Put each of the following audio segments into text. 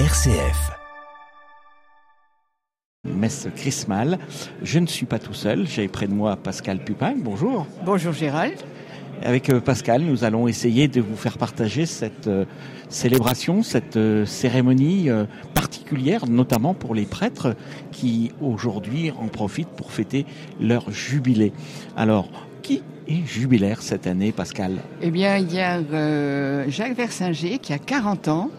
RCF. Messe Chrismal. Je ne suis pas tout seul, j'ai près de moi Pascal Pupin. Bonjour. Bonjour Gérald. Avec euh, Pascal, nous allons essayer de vous faire partager cette euh, célébration, cette euh, cérémonie particulière, notamment pour les prêtres qui aujourd'hui en profitent pour fêter leur jubilé. Alors, qui est jubilaire cette année, Pascal? Eh bien, il y a Jacques Versinger qui a 40 ans,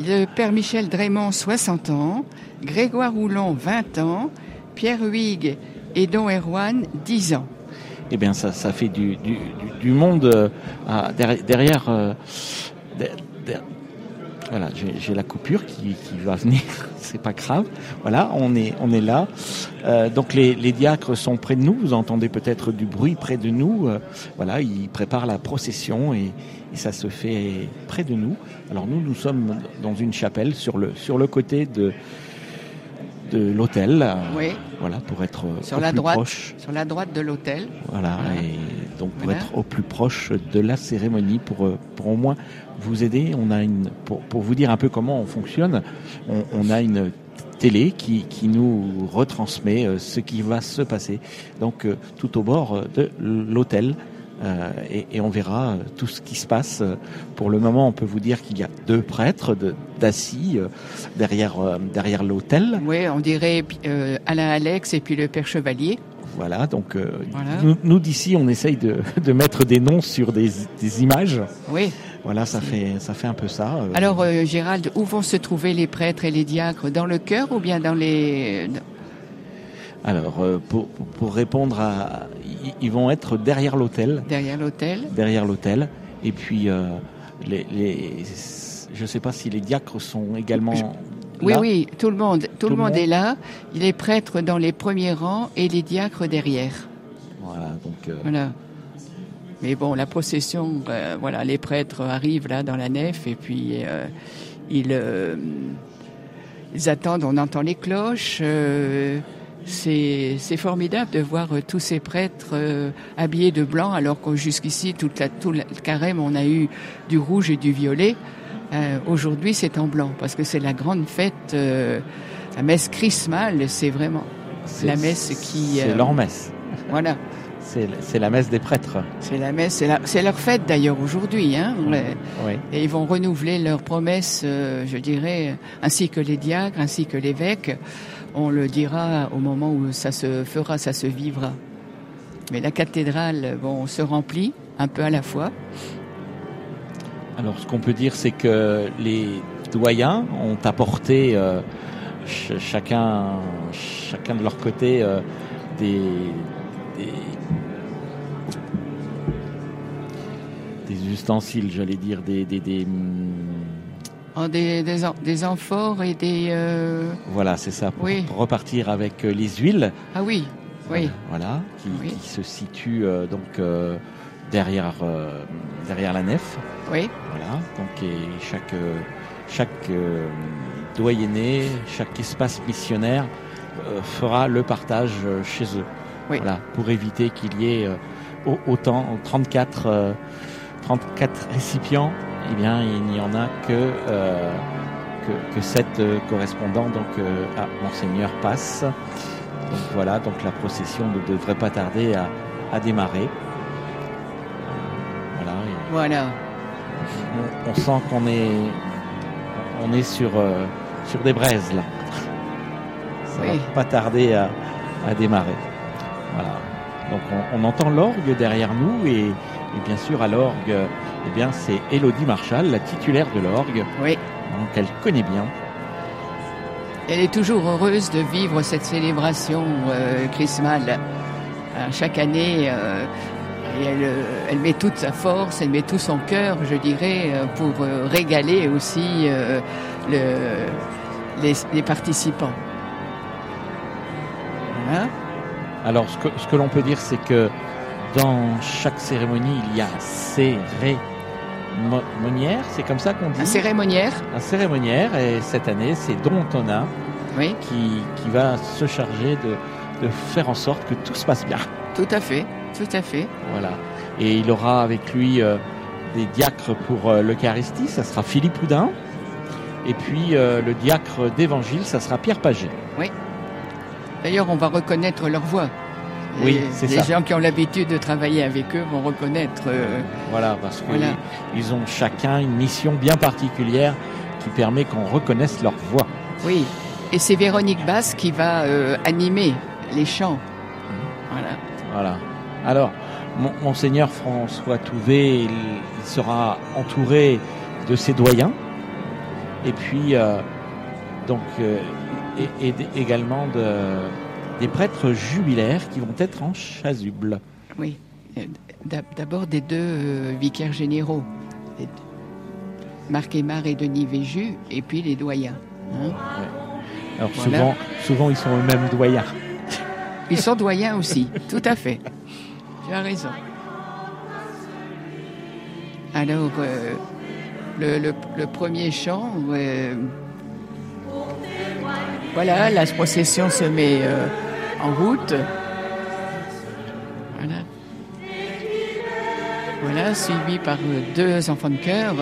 le père Michel Drémont 60 ans, Grégoire Roulon 20 ans, Pierre Huyghe et Don Erwan 10 ans eh bien ça, ça fait du, du, du monde euh, derrière. Euh, voilà, j'ai la coupure qui, qui va venir, c'est pas grave. Voilà, on est, on est là. Euh, donc les, les, diacres sont près de nous. Vous entendez peut-être du bruit près de nous. Euh, voilà, ils préparent la procession et, et, ça se fait près de nous. Alors nous, nous sommes dans une chapelle sur le sur le côté de de l'hôtel. Oui. Voilà, pour être sur au la plus droite, proche. Sur la droite de l'hôtel. Voilà, et donc pour être au plus proche de la cérémonie, pour, pour au moins vous aider, on a une, pour, pour vous dire un peu comment on fonctionne, on, on a une télé qui, qui, nous retransmet euh, ce qui va se passer. Donc euh, tout au bord de l'hôtel, euh, et, et, on verra tout ce qui se passe. Pour le moment, on peut vous dire qu'il y a deux prêtres d'assis euh, derrière, euh, derrière l'hôtel. Oui, on dirait Alain Alex et puis le Père Chevalier. Voilà, donc voilà. nous, nous d'ici, on essaye de, de, mettre des noms sur des, des images. Oui. Voilà, ça fait, ça fait un peu ça. Alors, Gérald, où vont se trouver les prêtres et les diacres? Dans le cœur ou bien dans les... Alors, pour, pour répondre à, ils vont être derrière l'hôtel. Derrière l'hôtel. Derrière l'hôtel. Et puis, euh, les, les, je ne sais pas si les diacres sont également. Je... Oui, là. oui, tout le monde, tout, tout le monde, monde est là. Il est prêtre dans les premiers rangs et les diacres derrière. Voilà, donc. Euh... Voilà. Mais bon, la procession, euh, voilà, les prêtres arrivent là dans la nef et puis euh, ils, ils attendent. On entend les cloches. euh, c'est formidable de voir euh, tous ces prêtres euh, habillés de blanc, alors que jusqu'ici, toute la, tout le carême, on a eu du rouge et du violet. Euh, Aujourd'hui, c'est en blanc, parce que c'est la grande fête, euh, la messe chrismale, c'est vraiment la messe qui... C'est leur messe. Voilà. C'est la messe des prêtres. C'est la messe, c'est leur fête d'ailleurs aujourd'hui. Hein, oui. Et ils vont renouveler leurs promesses, euh, je dirais, ainsi que les diacres, ainsi que l'évêque. On le dira au moment où ça se fera, ça se vivra. Mais la cathédrale, bon, se remplit un peu à la fois. Alors, ce qu'on peut dire, c'est que les doyens ont apporté euh, ch chacun, chacun de leur côté euh, des, ustensiles, j'allais dire, des, des, des Oh, des, des, des, amphores et des... Euh... Voilà, c'est ça, pour, oui. repartir avec les huiles. Ah oui, oui. Euh, voilà, qui, oui. qui, se situe euh, donc euh, derrière, derrière la nef. Oui. Voilà, donc et chaque, chaque doyenné, chaque espace missionnaire euh, fera le partage chez eux. Oui. Voilà, pour éviter qu'il y ait autant, 34, 34 récipients eh bien, il n'y en a que, euh, que, que, sept euh, correspondants donc, euh, à Monseigneur passe. Donc voilà, donc la procession ne devrait pas tarder à, à démarrer. Voilà. voilà. On, on sent qu'on est, on est sur, euh, sur des braises là. Ça oui. va pas tarder à, à démarrer. Voilà. Donc on, on entend l'orgue derrière nous et, et bien sûr à l'orgue eh bien, c'est Elodie Marshall, la titulaire de l'orgue. Oui. Donc, elle connaît bien. Elle est toujours heureuse de vivre cette célébration euh, chrismale. Euh, chaque année, euh, et elle, elle, met toute sa force, elle met tout son cœur, je dirais, pour régaler aussi le, les, les, participants. Voilà. Alors, ce que, ce que l'on peut dire, c'est que dans chaque cérémonie, il y a cérémoniaire, c'est comme ça qu'on dit Un cérémoniaire. Un cérémoniaire, et cette année, c'est Don Antonin oui. qui, qui va se charger de, de faire en sorte que tout se passe bien. Tout à fait, tout à fait. Voilà. Et il aura avec lui euh, des diacres pour euh, l'Eucharistie, ça sera Philippe Houdin. Et puis euh, le diacre d'évangile, ça sera Pierre Paget. Oui. D'ailleurs, on va reconnaître leur voix. Oui, c'est ça. Les gens qui ont l'habitude de travailler avec eux vont reconnaître. euh, Voilà, parce qu'ils Voilà. ils ont chacun une mission bien particulière qui permet qu'on reconnaisse leur voix. oui. Et c'est Véronique Basse qui va euh, animer les chants. Voilà. Voilà. Alors, mon- monseigneur François Touvet, il, il sera entouré de ses doyens, et puis euh, donc et, également de, des prêtres jubilaires qui vont être en chasuble. Oui. Euh, d'ab- D'abord des deux euh, vicaires généraux. Marc Aymar et Denis Véju, et puis les doyens. hein. Alors Voilà. souvent, souvent ils sont eux-mêmes doyens. Ils sont doyens aussi, tout à fait. Tu as raison. Alors, euh, le, le- le premier chant, euh, voilà, la procession se met euh, en route. Voilà. Voilà, suivi par euh, deux enfants de chœur.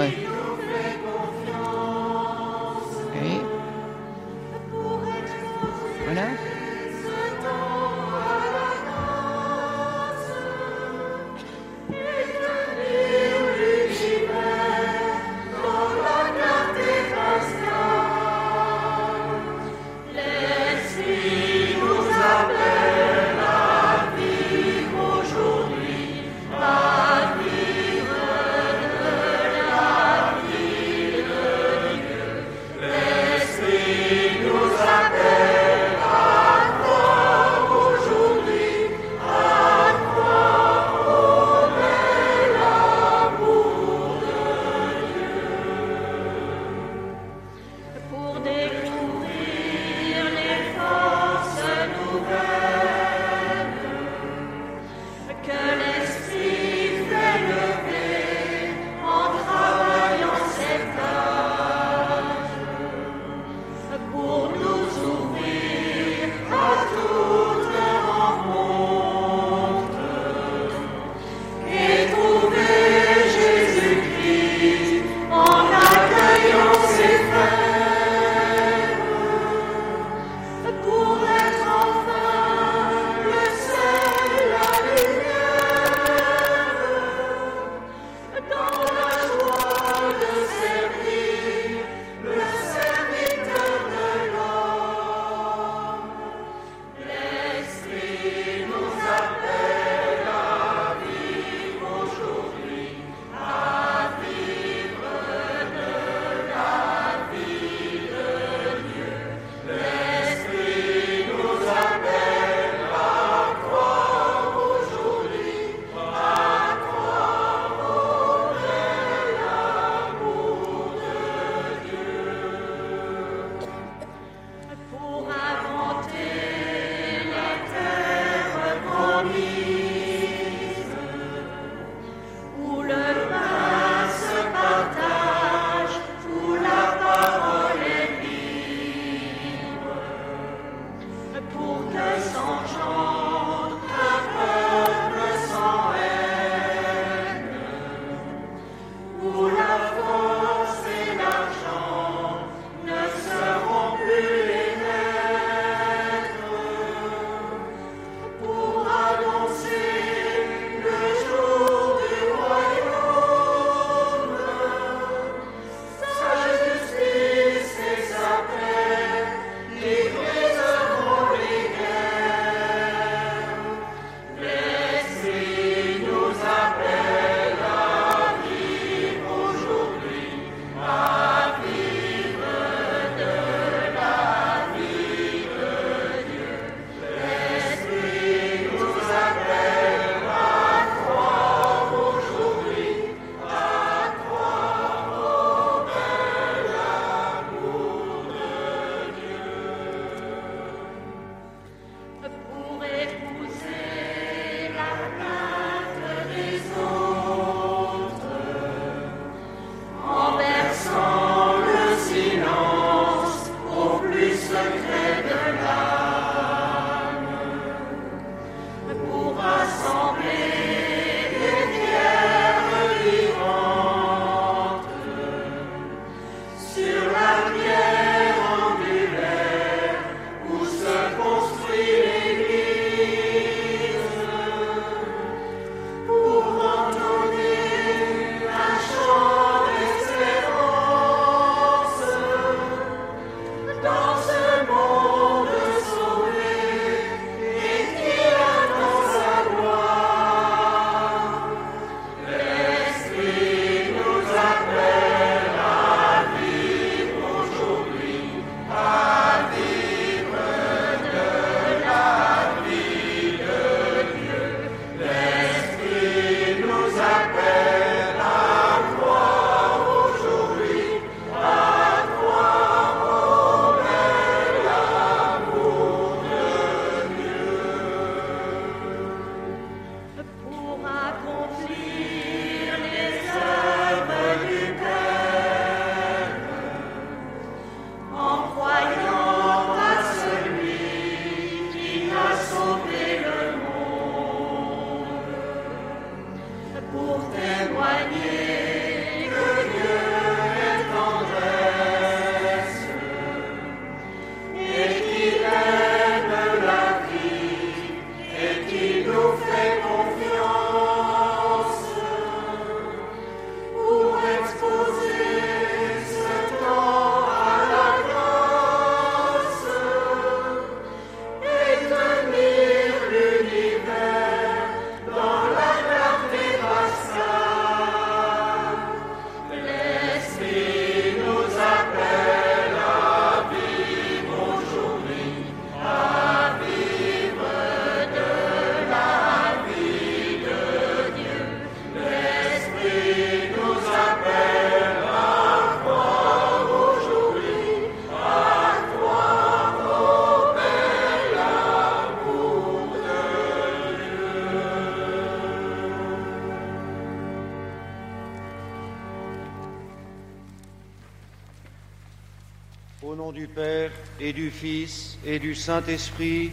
Et du Fils et du Saint-Esprit,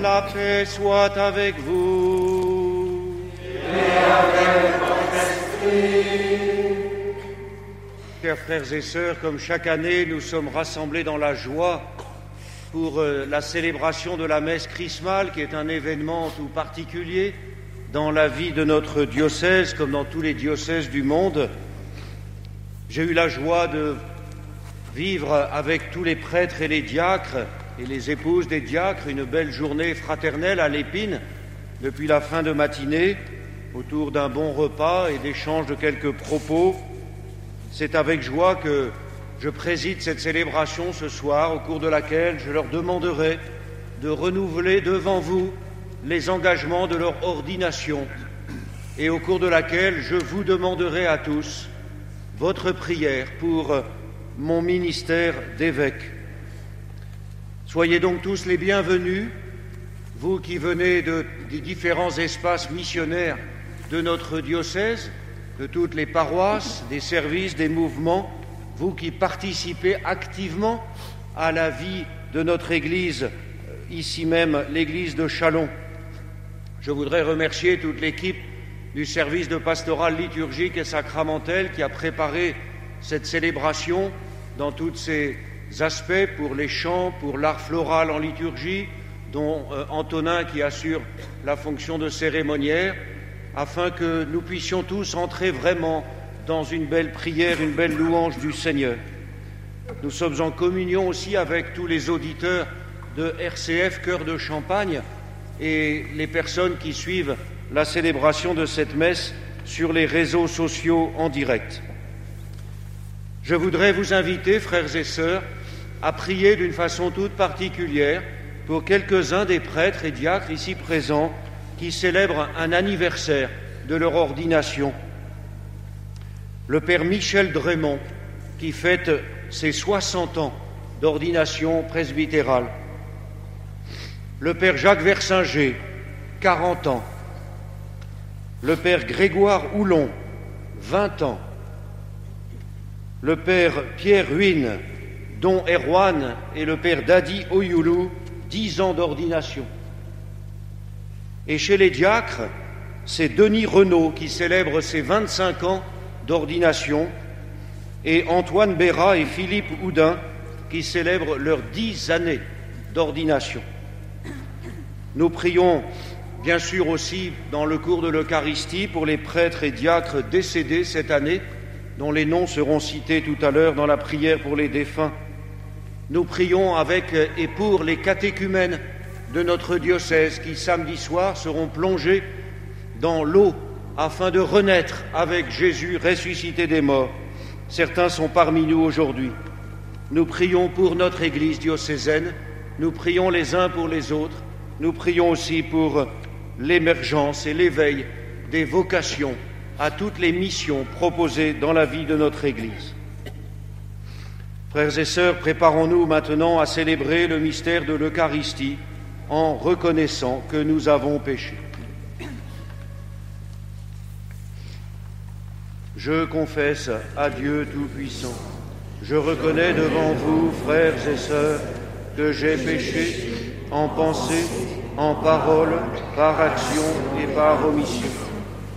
la paix soit avec vous. Et avec votre esprit. Chers frères et sœurs, comme chaque année, nous sommes rassemblés dans la joie pour euh, la célébration de la messe chrismale, qui est un événement tout particulier dans la vie de notre diocèse, comme dans tous les diocèses du monde. J'ai eu la joie de vivre avec tous les prêtres et les diacres et les épouses des diacres une belle journée fraternelle à l'épine depuis la fin de matinée autour d'un bon repas et d'échange de quelques propos. C'est avec joie que je préside cette célébration ce soir au cours de laquelle je leur demanderai de renouveler devant vous les engagements de leur ordination et au cours de laquelle je vous demanderai à tous votre prière pour mon ministère d'évêque. Soyez donc tous les bienvenus, vous qui venez de, des différents espaces missionnaires de notre diocèse, de toutes les paroisses, des services, des mouvements, vous qui participez activement à la vie de notre Église, euh, ici même l'Église de Chalon. Je voudrais remercier toute l'équipe du service de pastoral liturgique et sacramentel qui a préparé cette célébration dans tous ses aspects pour les chants, pour l'art floral en liturgie, dont euh, Antonin qui assure la fonction de cérémoniaire, afin que nous puissions tous entrer vraiment dans une belle prière, une belle louange du Seigneur. Nous sommes en communion aussi avec tous les auditeurs de RCF Cœur de Champagne et les personnes qui suivent la célébration de cette messe sur les réseaux sociaux en direct. Je voudrais vous inviter, frères et sœurs, à prier d'une façon toute particulière pour quelques-uns des prêtres et diacres ici présents qui célèbrent un anniversaire de leur ordination. Le Père Michel Drémont, qui fête ses 60 ans d'ordination presbytérale. Le Père Jacques Versinger, 40 ans. Le Père Grégoire Houlon, 20 ans le père Pierre Ruine, dont Erwan et le père Dadi Oyoulou, dix ans d'ordination. Et chez les diacres, c'est Denis Renaud qui célèbre ses 25 ans d'ordination et Antoine Béra et Philippe Houdin qui célèbrent leurs dix années d'ordination. Nous prions bien sûr aussi dans le cours de l'Eucharistie pour les prêtres et diacres décédés cette année dont les noms seront cités tout à l'heure dans la prière pour les défunts. Nous prions avec et pour les catéchumènes de notre diocèse qui samedi soir seront plongés dans l'eau afin de renaître avec Jésus ressuscité des morts. Certains sont parmi nous aujourd'hui. Nous prions pour notre Église diocésaine, nous prions les uns pour les autres, nous prions aussi pour l'émergence et l'éveil des vocations à toutes les missions proposées dans la vie de notre Église. Frères et sœurs, préparons-nous maintenant à célébrer le mystère de l'Eucharistie en reconnaissant que nous avons péché. Je confesse à Dieu Tout-Puissant, je reconnais devant vous, frères et sœurs, que j'ai péché en pensée, en parole, par action et par omission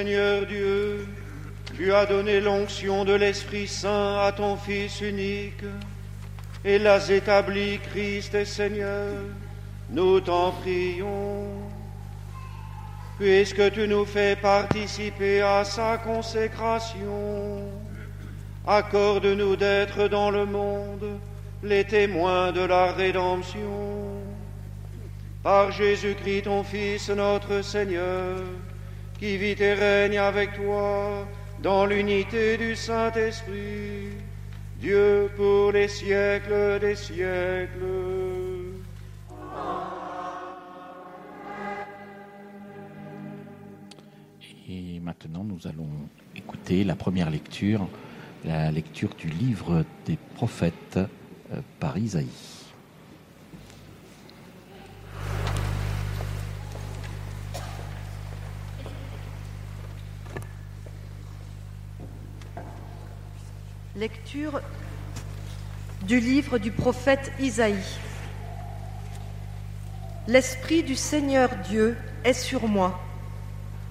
Seigneur Dieu, tu as donné l'onction de l'Esprit Saint à ton Fils unique et l'as établi Christ et Seigneur. Nous t'en prions. Puisque tu nous fais participer à sa consécration, accorde-nous d'être dans le monde les témoins de la rédemption. Par Jésus-Christ, ton Fils, notre Seigneur, qui vit et règne avec toi dans l'unité du Saint-Esprit, Dieu pour les siècles des siècles. Et maintenant, nous allons écouter la première lecture, la lecture du livre des prophètes euh, par Isaïe. Du livre du prophète Isaïe. L'Esprit du Seigneur Dieu est sur moi,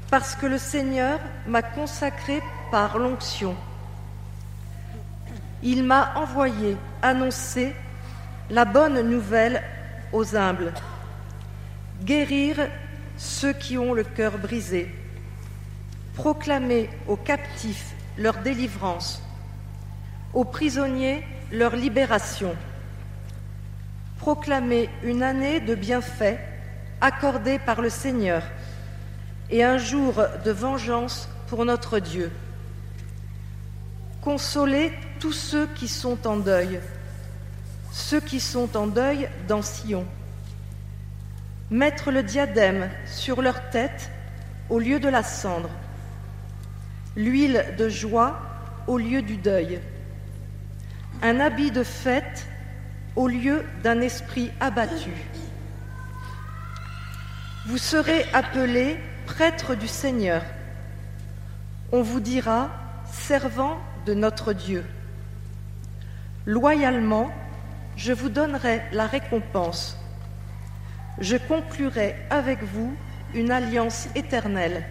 parce que le Seigneur m'a consacré par l'onction. Il m'a envoyé annoncer la bonne nouvelle aux humbles, guérir ceux qui ont le cœur brisé, proclamer aux captifs leur délivrance, aux prisonniers leur libération, proclamer une année de bienfaits accordée par le Seigneur et un jour de vengeance pour notre Dieu, consoler tous ceux qui sont en deuil, ceux qui sont en deuil dans Sion, mettre le diadème sur leur tête au lieu de la cendre, l'huile de joie au lieu du deuil, un habit de fête au lieu d'un esprit abattu. Vous serez appelés prêtres du Seigneur. On vous dira servant de notre Dieu. Loyalement, je vous donnerai la récompense. Je conclurai avec vous une alliance éternelle.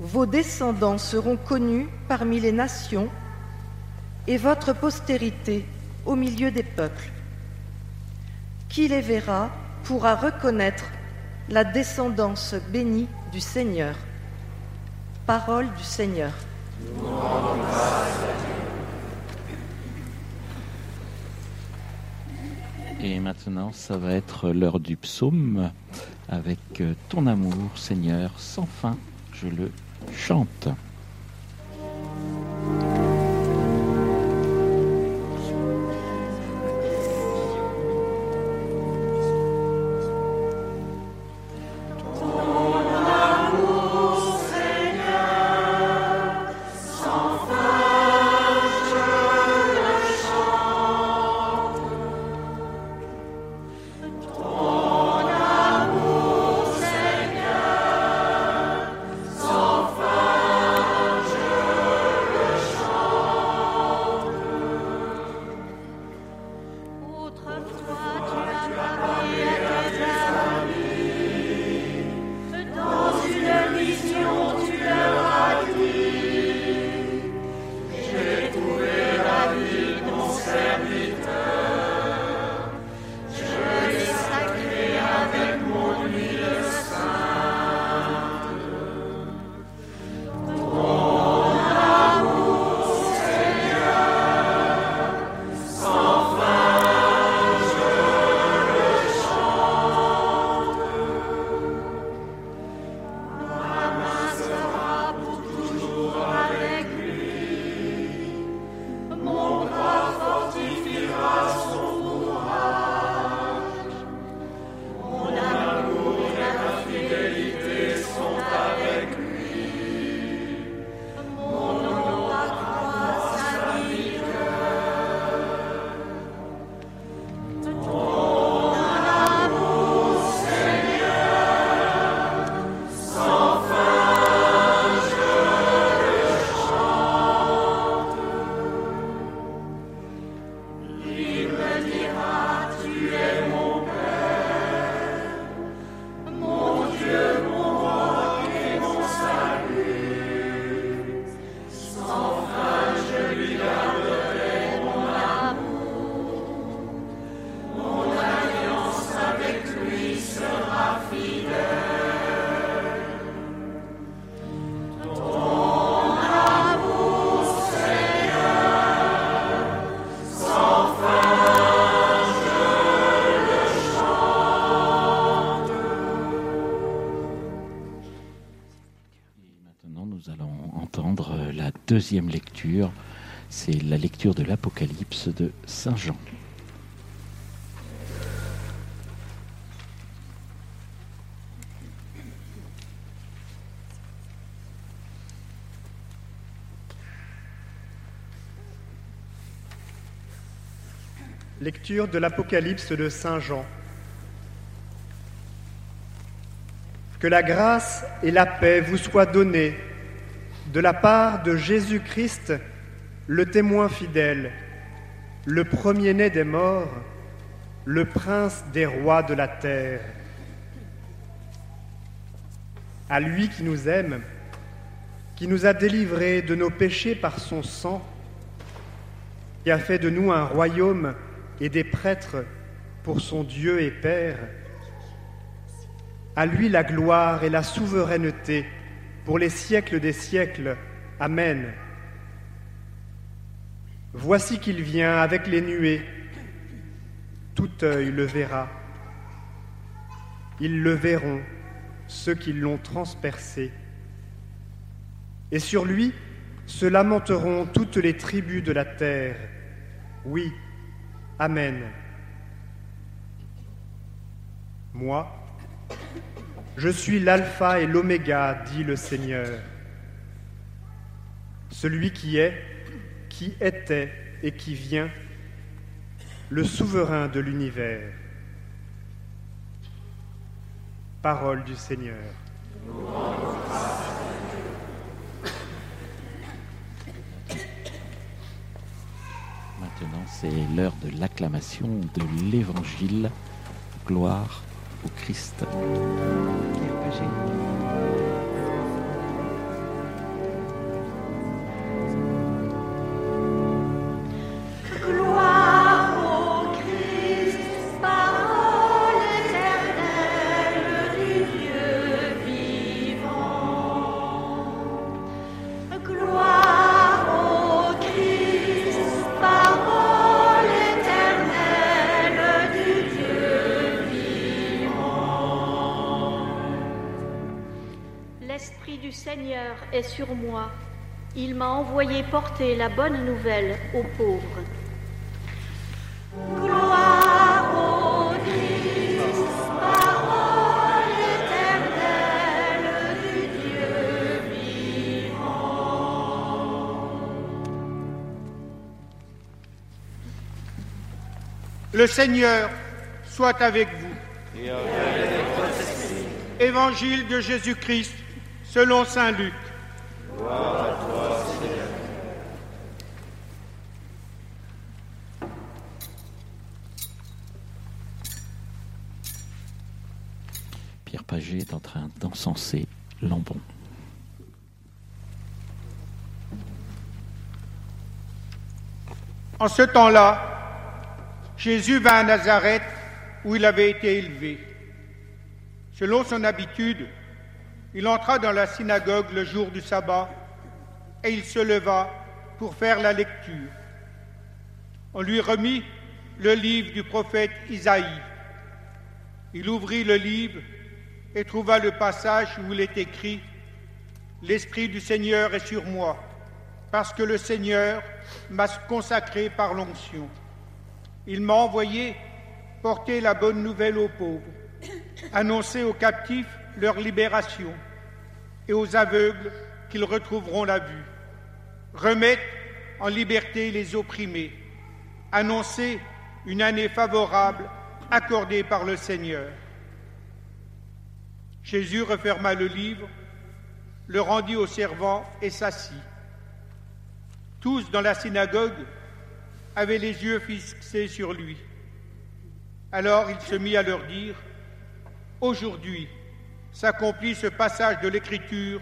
Vos descendants seront connus parmi les nations et votre postérité au milieu des peuples. Qui les verra pourra reconnaître la descendance bénie du Seigneur. Parole du Seigneur. Et maintenant, ça va être l'heure du psaume avec ton amour, Seigneur, sans fin. Je le chante. Deuxième lecture. C'est la lecture de l'Apocalypse de Saint Jean. Lecture de l'Apocalypse de Saint Jean. Que la grâce et la paix vous soient données de la part de Jésus-Christ, le témoin fidèle, le premier-né des morts, le prince des rois de la terre. À lui qui nous aime, qui nous a délivrés de nos péchés par son sang, qui a fait de nous un royaume et des prêtres pour son Dieu et Père. À lui la gloire et la souveraineté pour les siècles des siècles. Amen. Voici qu'il vient avec les nuées. Tout œil le verra. Ils le verront, ceux qui l'ont transpercé. Et sur lui se lamenteront toutes les tribus de la terre. Oui, Amen. Moi, je suis l'alpha et l'oméga, dit le Seigneur, celui qui est, qui était et qui vient, le souverain de l'univers. Parole du Seigneur. Maintenant, c'est l'heure de l'acclamation de l'Évangile. Gloire au Christ. Porter la bonne nouvelle aux pauvres. Gloire au Christ, parole éternelle du Dieu vivant. Le Seigneur soit avec vous. Évangile de Jésus-Christ selon Saint Luc. D'encenser Lambon. En ce temps-là, Jésus vint à Nazareth où il avait été élevé. Selon son habitude, il entra dans la synagogue le jour du sabbat et il se leva pour faire la lecture. On lui remit le livre du prophète Isaïe. Il ouvrit le livre et trouva le passage où il est écrit L'Esprit du Seigneur est sur moi, parce que le Seigneur m'a consacré par l'onction. Il m'a envoyé porter la bonne nouvelle aux pauvres, annoncer aux captifs leur libération et aux aveugles qu'ils retrouveront la vue, remettre en liberté les opprimés, annoncer une année favorable accordée par le Seigneur. Jésus referma le livre, le rendit aux servants et s'assit. Tous dans la synagogue avaient les yeux fixés sur lui. Alors il se mit à leur dire, Aujourd'hui s'accomplit ce passage de l'Écriture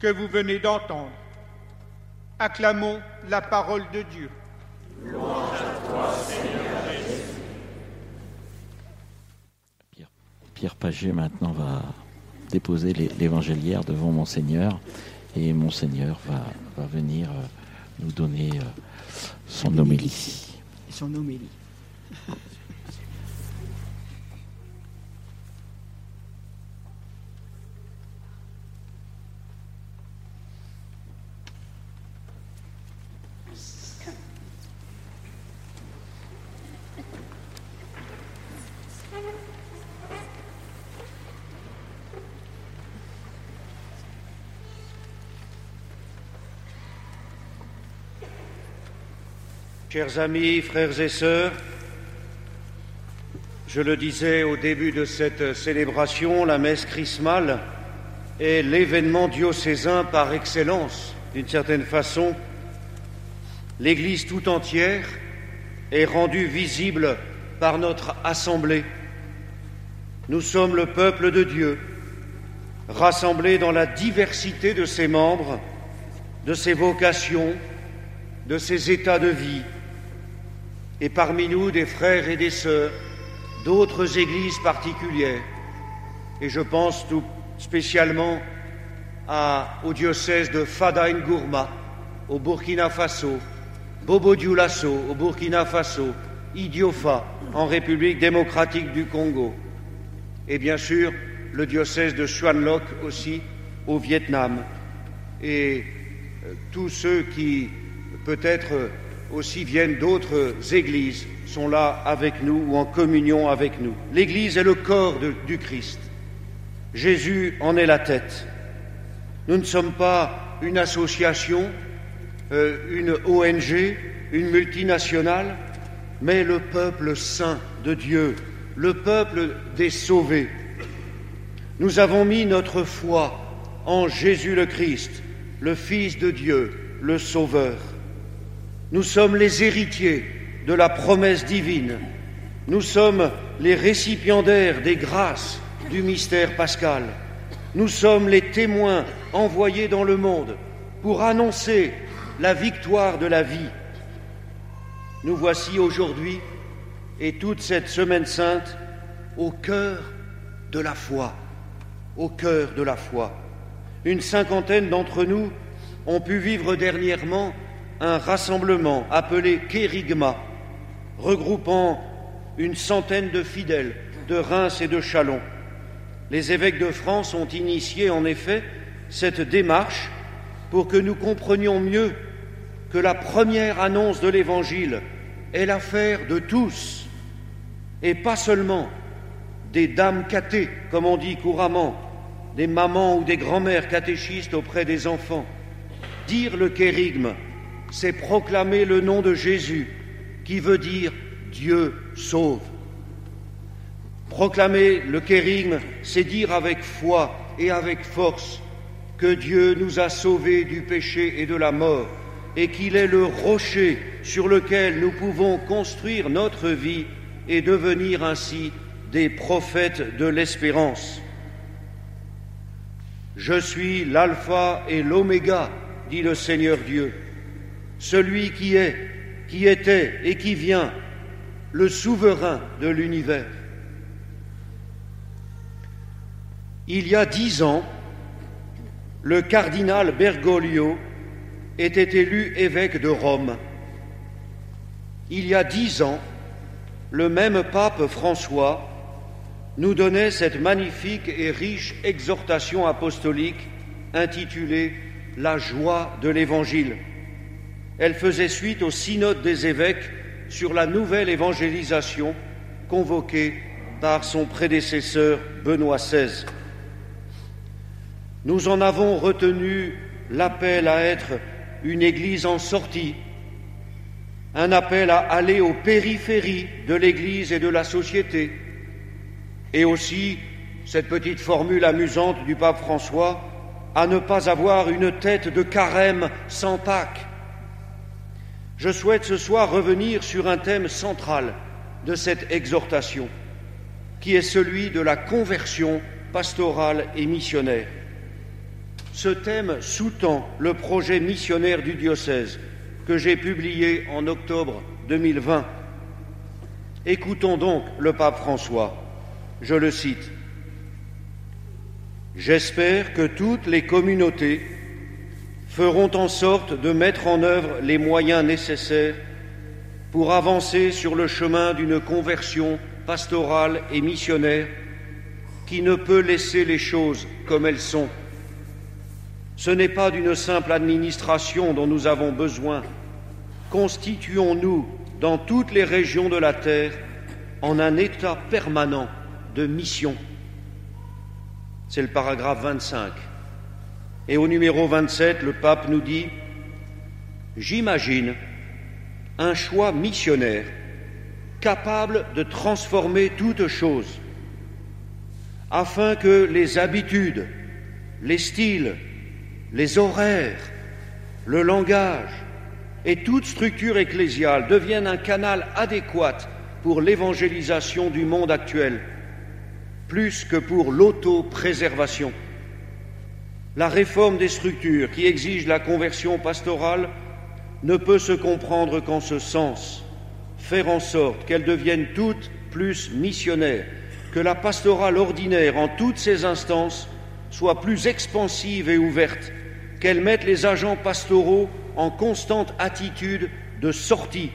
que vous venez d'entendre. Acclamons la parole de Dieu. Pierre Paget maintenant va déposer l'é- l'évangéliaire devant Monseigneur et Monseigneur va, va venir euh, nous donner euh, son homélie. Son homélie. Chers amis, frères et sœurs, je le disais au début de cette célébration, la messe chrismale est l'événement diocésain par excellence, d'une certaine façon. L'Église tout entière est rendue visible par notre assemblée. Nous sommes le peuple de Dieu, rassemblés dans la diversité de ses membres, de ses vocations, de ses états de vie, et parmi nous des frères et des sœurs d'autres églises particulières. Et je pense tout spécialement au diocèse de Fada Gourma au Burkina Faso, Bobo Dioulasso au Burkina Faso, Idiofa en République démocratique du Congo, et bien sûr le diocèse de Xuan Loc aussi au Vietnam, et euh, tous ceux qui peut-être aussi viennent d'autres églises sont là avec nous ou en communion avec nous. L'Église est le corps du Christ. Jésus en est la tête. Nous ne sommes pas une association, euh, une ONG, une multinationale, mais le peuple saint de Dieu, le peuple des sauvés. Nous avons mis notre foi en Jésus le Christ, le Fils de Dieu, le Sauveur. Nous sommes les héritiers de la promesse divine. Nous sommes les récipiendaires des grâces du mystère pascal. Nous sommes les témoins envoyés dans le monde pour annoncer la victoire de la vie. Nous voici aujourd'hui et toute cette semaine sainte au cœur de la foi, au cœur de la foi. Une cinquantaine d'entre nous ont pu vivre dernièrement un rassemblement appelé Kérigma, regroupant une centaine de fidèles de Reims et de Châlons. Les évêques de France ont initié en effet cette démarche pour que nous comprenions mieux que la première annonce de l'Évangile est l'affaire de tous et pas seulement des dames catées, comme on dit couramment, des mamans ou des grands-mères catéchistes auprès des enfants. Dire le kérigme, c'est proclamer le nom de Jésus, qui veut dire Dieu sauve. Proclamer le kérigme, c'est dire avec foi et avec force que Dieu nous a sauvés du péché et de la mort, et qu'il est le rocher sur lequel nous pouvons construire notre vie et devenir ainsi des prophètes de l'espérance. Je suis l'alpha et l'oméga, dit le Seigneur Dieu, celui qui est, qui était et qui vient, le souverain de l'univers. Il y a dix ans, le cardinal Bergoglio était élu évêque de Rome. Il y a dix ans, le même pape François nous donnait cette magnifique et riche exhortation apostolique intitulée La joie de l'Évangile. Elle faisait suite au synode des évêques sur la nouvelle évangélisation convoquée par son prédécesseur Benoît XVI. Nous en avons retenu l'appel à être une Église en sortie, un appel à aller aux périphéries de l'Église et de la société, et aussi cette petite formule amusante du pape François à ne pas avoir une tête de carême sans Pâques. Je souhaite ce soir revenir sur un thème central de cette exhortation, qui est celui de la conversion pastorale et missionnaire. Ce thème sous-tend le projet missionnaire du diocèse que j'ai publié en octobre 2020. Écoutons donc le pape François. Je le cite. J'espère que toutes les communautés feront en sorte de mettre en œuvre les moyens nécessaires pour avancer sur le chemin d'une conversion pastorale et missionnaire qui ne peut laisser les choses comme elles sont. Ce n'est pas d'une simple administration dont nous avons besoin. Constituons-nous dans toutes les régions de la terre en un état permanent de mission. C'est le paragraphe 25. Et au numéro 27, le pape nous dit J'imagine un choix missionnaire capable de transformer toute chose, afin que les habitudes, les styles, les horaires, le langage et toute structure ecclésiale deviennent un canal adéquat pour l'évangélisation du monde actuel, plus que pour l'auto-préservation. La réforme des structures qui exige la conversion pastorale ne peut se comprendre qu'en ce sens, faire en sorte qu'elles deviennent toutes plus missionnaires, que la pastorale ordinaire en toutes ses instances soit plus expansive et ouverte, qu'elle mette les agents pastoraux en constante attitude de sortie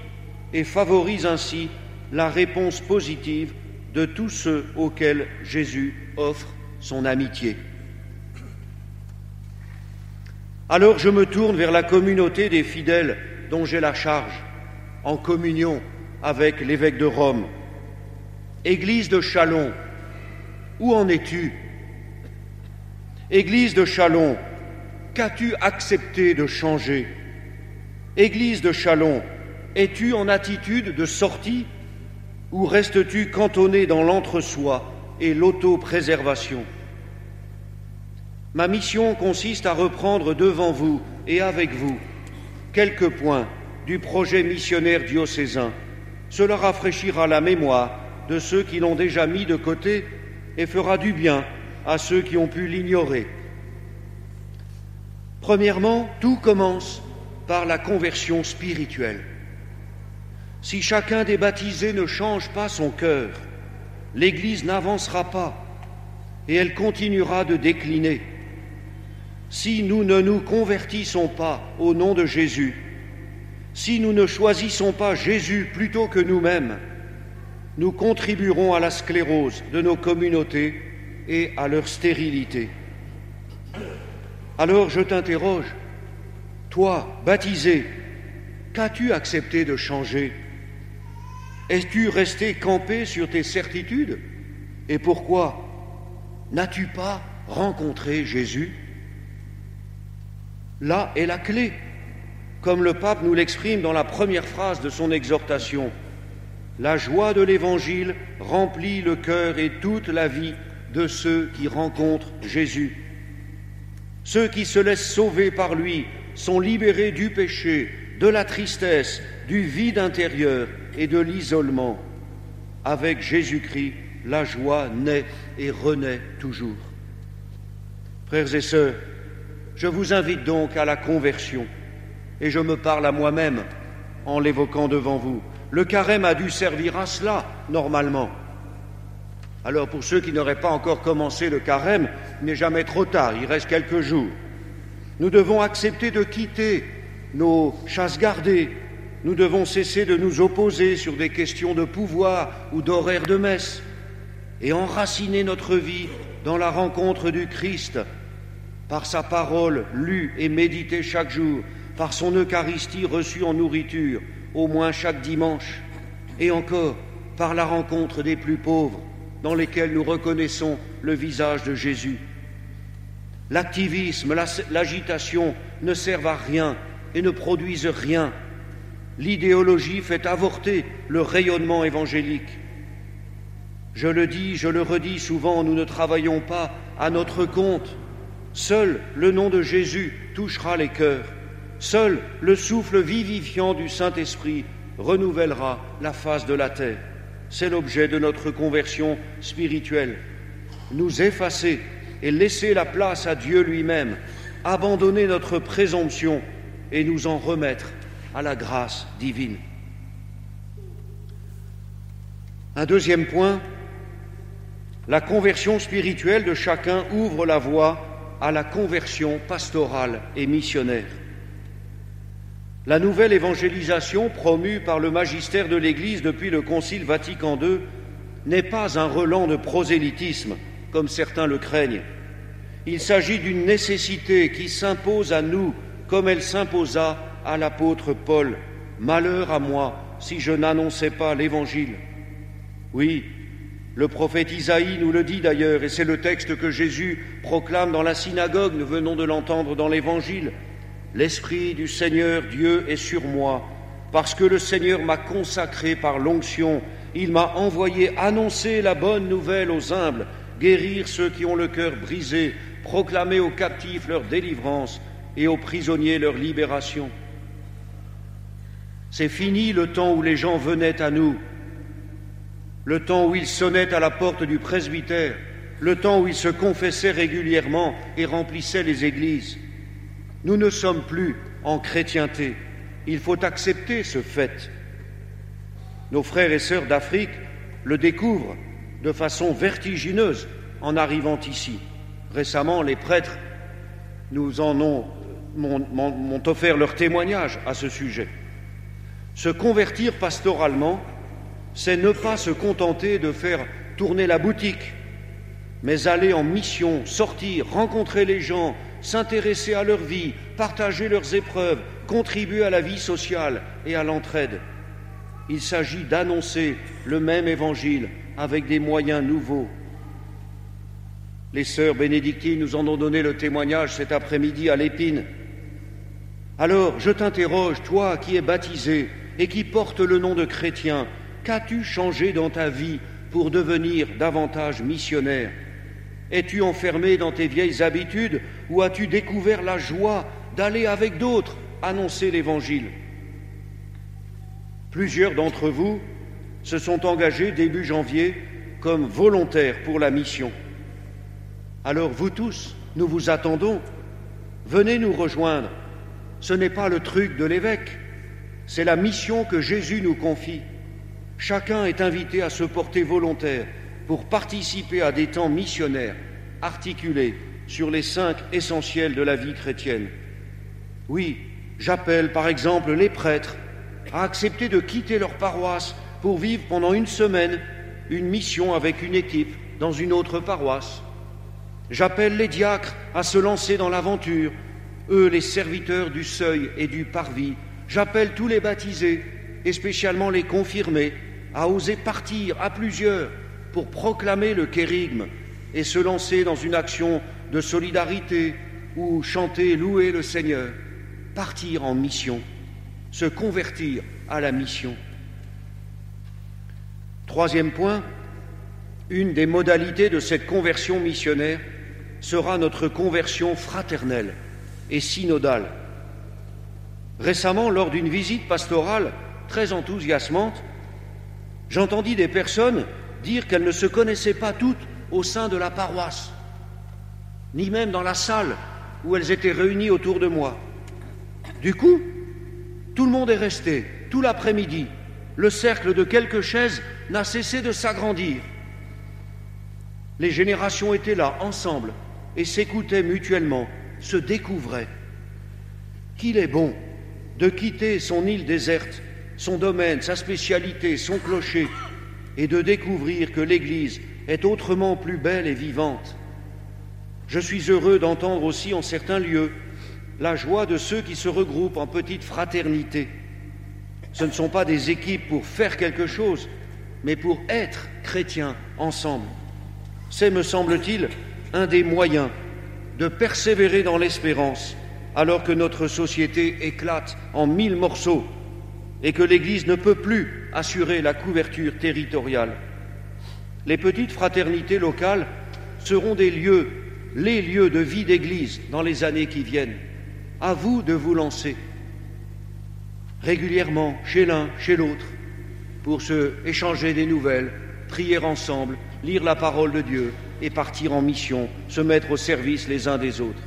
et favorise ainsi la réponse positive de tous ceux auxquels Jésus offre son amitié. Alors je me tourne vers la communauté des fidèles dont j'ai la charge, en communion avec l'évêque de Rome. Église de Chalon, où en es-tu? Église de Chalon, qu'as-tu accepté de changer? Église de Chalon, es-tu en attitude de sortie ou restes-tu cantonné dans l'entre-soi et l'autopréservation? Ma mission consiste à reprendre devant vous et avec vous quelques points du projet missionnaire diocésain. Cela rafraîchira la mémoire de ceux qui l'ont déjà mis de côté et fera du bien à ceux qui ont pu l'ignorer. Premièrement, tout commence par la conversion spirituelle. Si chacun des baptisés ne change pas son cœur, l'Église n'avancera pas et elle continuera de décliner. Si nous ne nous convertissons pas au nom de Jésus, si nous ne choisissons pas Jésus plutôt que nous-mêmes, nous contribuerons à la sclérose de nos communautés et à leur stérilité. Alors je t'interroge, toi, baptisé, qu'as-tu accepté de changer? Es-tu resté campé sur tes certitudes? Et pourquoi N'as-tu pas rencontré Jésus? Là est la clé, comme le pape nous l'exprime dans la première phrase de son exhortation. La joie de l'Évangile remplit le cœur et toute la vie de ceux qui rencontrent Jésus. Ceux qui se laissent sauver par lui sont libérés du péché, de la tristesse, du vide intérieur et de l'isolement. Avec Jésus-Christ, la joie naît et renaît toujours. Frères et sœurs, je vous invite donc à la conversion, et je me parle à moi-même en l'évoquant devant vous. Le carême a dû servir à cela, normalement. Alors pour ceux qui n'auraient pas encore commencé le carême, il n'est jamais trop tard, il reste quelques jours. Nous devons accepter de quitter nos chasses gardées, nous devons cesser de nous opposer sur des questions de pouvoir ou d'horaire de messe et enraciner notre vie dans la rencontre du Christ par sa parole lue et méditée chaque jour, par son Eucharistie reçue en nourriture, au moins chaque dimanche, et encore par la rencontre des plus pauvres, dans lesquels nous reconnaissons le visage de Jésus. L'activisme, l'agitation ne servent à rien et ne produisent rien. L'idéologie fait avorter le rayonnement évangélique. Je le dis, je le redis souvent, nous ne travaillons pas à notre compte. Seul le nom de Jésus touchera les cœurs. Seul le souffle vivifiant du Saint-Esprit renouvellera la face de la terre. C'est l'objet de notre conversion spirituelle. Nous effacer et laisser la place à Dieu lui-même, abandonner notre présomption et nous en remettre à la grâce divine. Un deuxième point, la conversion spirituelle de chacun ouvre la voie à la conversion pastorale et missionnaire. La nouvelle évangélisation promue par le magistère de l'Église depuis le Concile Vatican II n'est pas un relent de prosélytisme, comme certains le craignent. Il s'agit d'une nécessité qui s'impose à nous comme elle s'imposa à l'apôtre Paul. Malheur à moi si je n'annonçais pas l'Évangile. Oui, le prophète Isaïe nous le dit d'ailleurs, et c'est le texte que Jésus proclame dans la synagogue, nous venons de l'entendre dans l'Évangile. L'Esprit du Seigneur Dieu est sur moi, parce que le Seigneur m'a consacré par l'onction, il m'a envoyé annoncer la bonne nouvelle aux humbles, guérir ceux qui ont le cœur brisé, proclamer aux captifs leur délivrance et aux prisonniers leur libération. C'est fini le temps où les gens venaient à nous, le temps où ils sonnaient à la porte du presbytère, le temps où ils se confessaient régulièrement et remplissaient les églises. Nous ne sommes plus en chrétienté. Il faut accepter ce fait. Nos frères et sœurs d'Afrique le découvrent de façon vertigineuse en arrivant ici. Récemment, les prêtres nous ont, m'ont offert leur témoignage à ce sujet. Se convertir pastoralement, c'est ne pas se contenter de faire tourner la boutique, mais aller en mission, sortir, rencontrer les gens, s'intéresser à leur vie, partager leurs épreuves, contribuer à la vie sociale et à l'entraide. Il s'agit d'annoncer le même évangile avec des moyens nouveaux. Les sœurs bénédictines nous en ont donné le témoignage cet après-midi à l'épine. Alors, je t'interroge, toi qui es baptisé et qui porte le nom de chrétien, qu'as-tu changé dans ta vie pour devenir davantage missionnaire? Es-tu enfermé dans tes vieilles habitudes ou as-tu découvert la joie d'aller avec d'autres annoncer l'Évangile? Plusieurs d'entre vous se sont engagés début janvier comme volontaires pour la mission. Alors vous tous, nous vous attendons. Venez nous rejoindre. Ce n'est pas le truc de l'évêque, c'est la mission que Jésus nous confie. Chacun est invité à se porter volontaire pour participer à des temps missionnaires articulés sur les cinq essentiels de la vie chrétienne. Oui, j'appelle par exemple les prêtres à accepter de quitter leur paroisse pour vivre pendant une semaine une mission avec une équipe dans une autre paroisse. J'appelle les diacres à se lancer dans l'aventure, eux les serviteurs du seuil et du parvis. J'appelle tous les baptisés, et spécialement les confirmés, à oser partir à plusieurs pour proclamer le kérigme et se lancer dans une action de solidarité ou chanter, louer le Seigneur, partir en mission, se convertir à la mission. Troisième point, une des modalités de cette conversion missionnaire sera notre conversion fraternelle et synodale. Récemment, lors d'une visite pastorale très enthousiasmante, j'entendis des personnes dire qu'elles ne se connaissaient pas toutes au sein de la paroisse, ni même dans la salle où elles étaient réunies autour de moi. Du coup, tout le monde est resté, tout l'après-midi. Le cercle de quelques chaises n'a cessé de s'agrandir. Les générations étaient là, ensemble, et s'écoutaient mutuellement, se découvraient. Qu'il est bon de quitter son île déserte, son domaine, sa spécialité, son clocher, et de découvrir que l'Église est autrement plus belle et vivante. Je suis heureux d'entendre aussi en certains lieux la joie de ceux qui se regroupent en petite fraternité. Ce ne sont pas des équipes pour faire quelque chose, mais pour être chrétiens ensemble. C'est, me semble-t-il, un des moyens de persévérer dans l'espérance alors que notre société éclate en mille morceaux et que l'Église ne peut plus assurer la couverture territoriale. Les petites fraternités locales seront des lieux, les lieux de vie d'Église dans les années qui viennent. À vous de vous lancer régulièrement chez l'un, chez l'autre, pour se échanger des nouvelles, prier ensemble, lire la parole de Dieu et partir en mission, se mettre au service les uns des autres.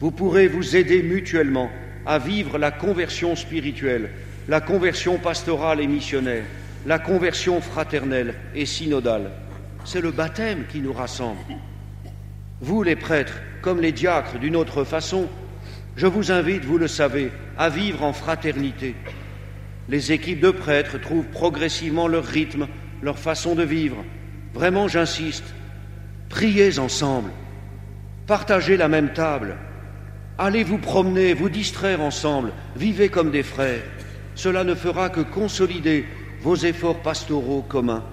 Vous pourrez vous aider mutuellement à vivre la conversion spirituelle, la conversion pastorale et missionnaire, la conversion fraternelle et synodale. C'est le baptême qui nous rassemble. Vous, les prêtres, comme les diacres d'une autre façon, je vous invite, vous le savez, à vivre en fraternité. Les équipes de prêtres trouvent progressivement leur rythme, leur façon de vivre. Vraiment, j'insiste, priez ensemble, partagez la même table, allez vous promener, vous distraire ensemble, vivez comme des frères. Cela ne fera que consolider vos efforts pastoraux communs.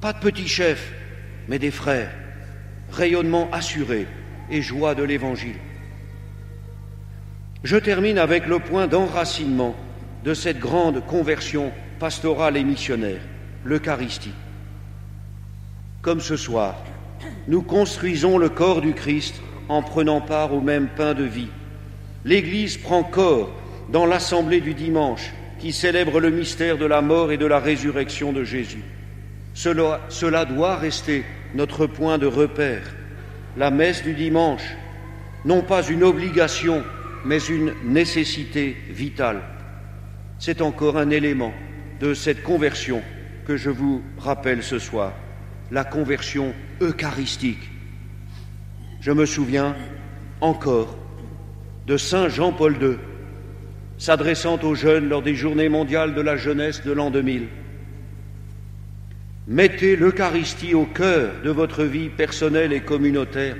Pas de petits chefs, mais des frères, rayonnement assuré et joie de l'Évangile. Je termine avec le point d'enracinement de cette grande conversion pastorale et missionnaire, l'Eucharistie. Comme ce soir, nous construisons le corps du Christ en prenant part au même pain de vie. L'Église prend corps dans l'assemblée du dimanche qui célèbre le mystère de la mort et de la résurrection de Jésus. Cela, doit rester notre point de repère. La messe du dimanche, non pas une obligation, mais une nécessité vitale. C'est encore un élément de cette conversion que je vous rappelle ce soir, la conversion eucharistique. Je me souviens encore de Saint Jean-Paul II s'adressant aux jeunes lors des journées mondiales de la jeunesse de l'an 2000. Mettez l'Eucharistie au cœur de votre vie personnelle et communautaire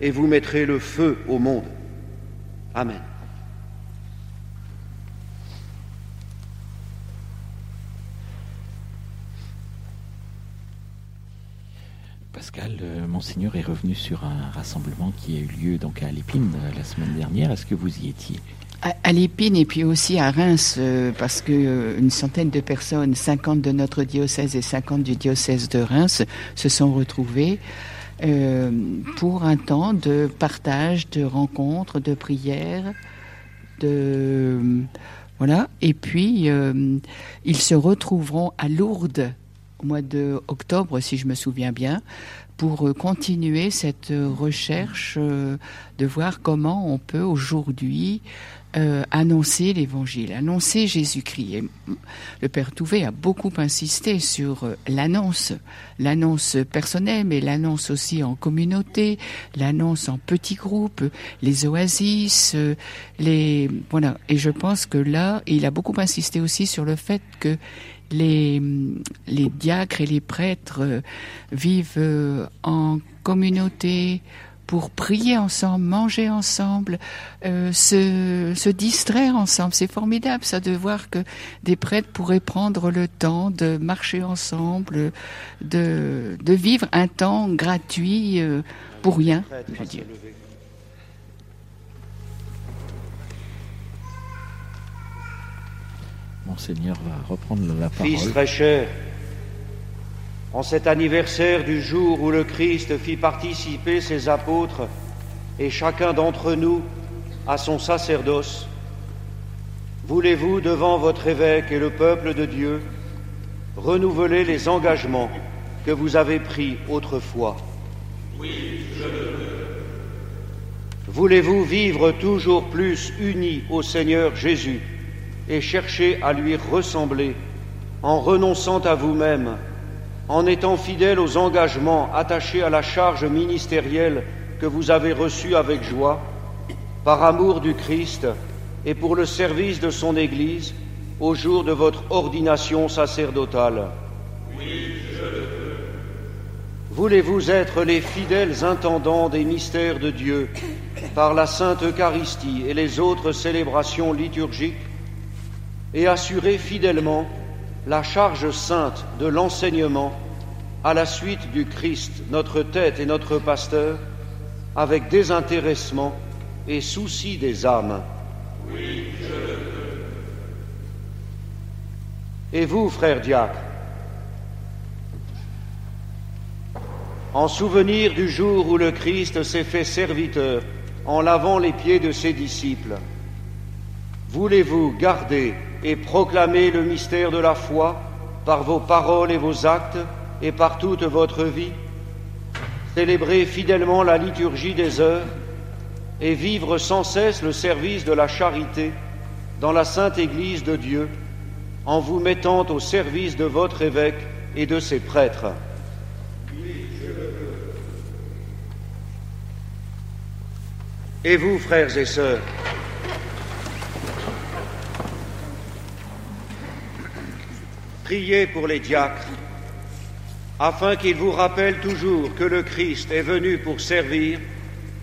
et vous mettrez le feu au monde. Amen. Pascal, euh, Monseigneur est revenu sur un rassemblement qui a eu lieu donc à Lépine euh, la semaine dernière. Est-ce que vous y étiez? À, Lépine et puis aussi à Reims, euh, parce que centaine de personnes, 50 de notre diocèse et 50 du diocèse de Reims, se sont retrouvées pour un temps de partage, de rencontres, de prières, de voilà. Et puis ils se retrouveront à Lourdes mois de octobre, si je me souviens bien, pour euh, continuer cette euh, recherche euh, de voir comment on peut aujourd'hui annoncer l'Évangile, annoncer Jésus-Christ. Le Père Touvet a beaucoup insisté sur l'annonce, l'annonce personnelle, mais l'annonce aussi en communauté, l'annonce en petits groupes, les oasis, les voilà. Et je pense que là, il a beaucoup insisté aussi sur le fait que les, diacres et les prêtres euh, vivent euh, en communauté pour prier ensemble, manger ensemble, euh, se, distraire ensemble. C'est formidable ça de voir que des prêtres pourraient prendre le temps de marcher ensemble, de, de vivre un temps gratuit pour rien. Monseigneur va reprendre la Fils parole. très cher, en cet anniversaire du jour où le Christ fit participer ses apôtres et chacun d'entre nous à son sacerdoce, voulez-vous, devant votre évêque et le peuple de Dieu, renouveler les engagements que vous avez pris autrefois? Voulez-vous vivre toujours plus unis au Seigneur Jésus? Et chercher à lui ressembler en renonçant à vous-même, en étant fidèle aux engagements attachés à la charge ministérielle que vous avez reçue avec joie, par amour du Christ et pour le service de son Église au jour de votre ordination sacerdotale. Voulez-vous être les fidèles intendants des mystères de Dieu par la Sainte Eucharistie et les autres célébrations liturgiques et assurer fidèlement la charge sainte de l'enseignement à la suite du Christ, notre tête et notre pasteur, avec désintéressement et souci des âmes. Et vous, frères diacres, en souvenir du jour où le Christ s'est fait serviteur en lavant les pieds de ses disciples, voulez-vous garder et proclamer le mystère de la foi par vos paroles et vos actes et par toute votre vie, célébrer fidèlement la liturgie des heures et vivre sans cesse le service de la charité dans la sainte Église de Dieu en vous mettant au service de votre évêque et de ses prêtres. Et vous, frères et sœurs, priez pour les diacres, afin qu'ils vous rappellent toujours que le Christ est venu pour servir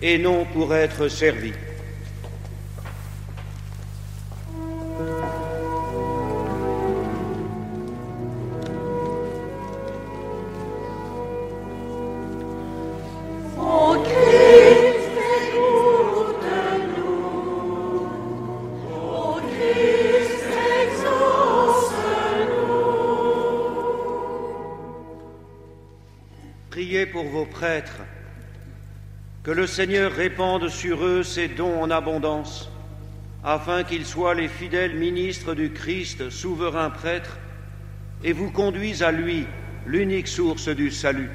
et non pour être servi. Que le Seigneur répande sur eux ses dons en abondance, afin qu'ils soient les fidèles ministres du Christ, souverain prêtre, et vous conduisent à lui, l'unique source du salut.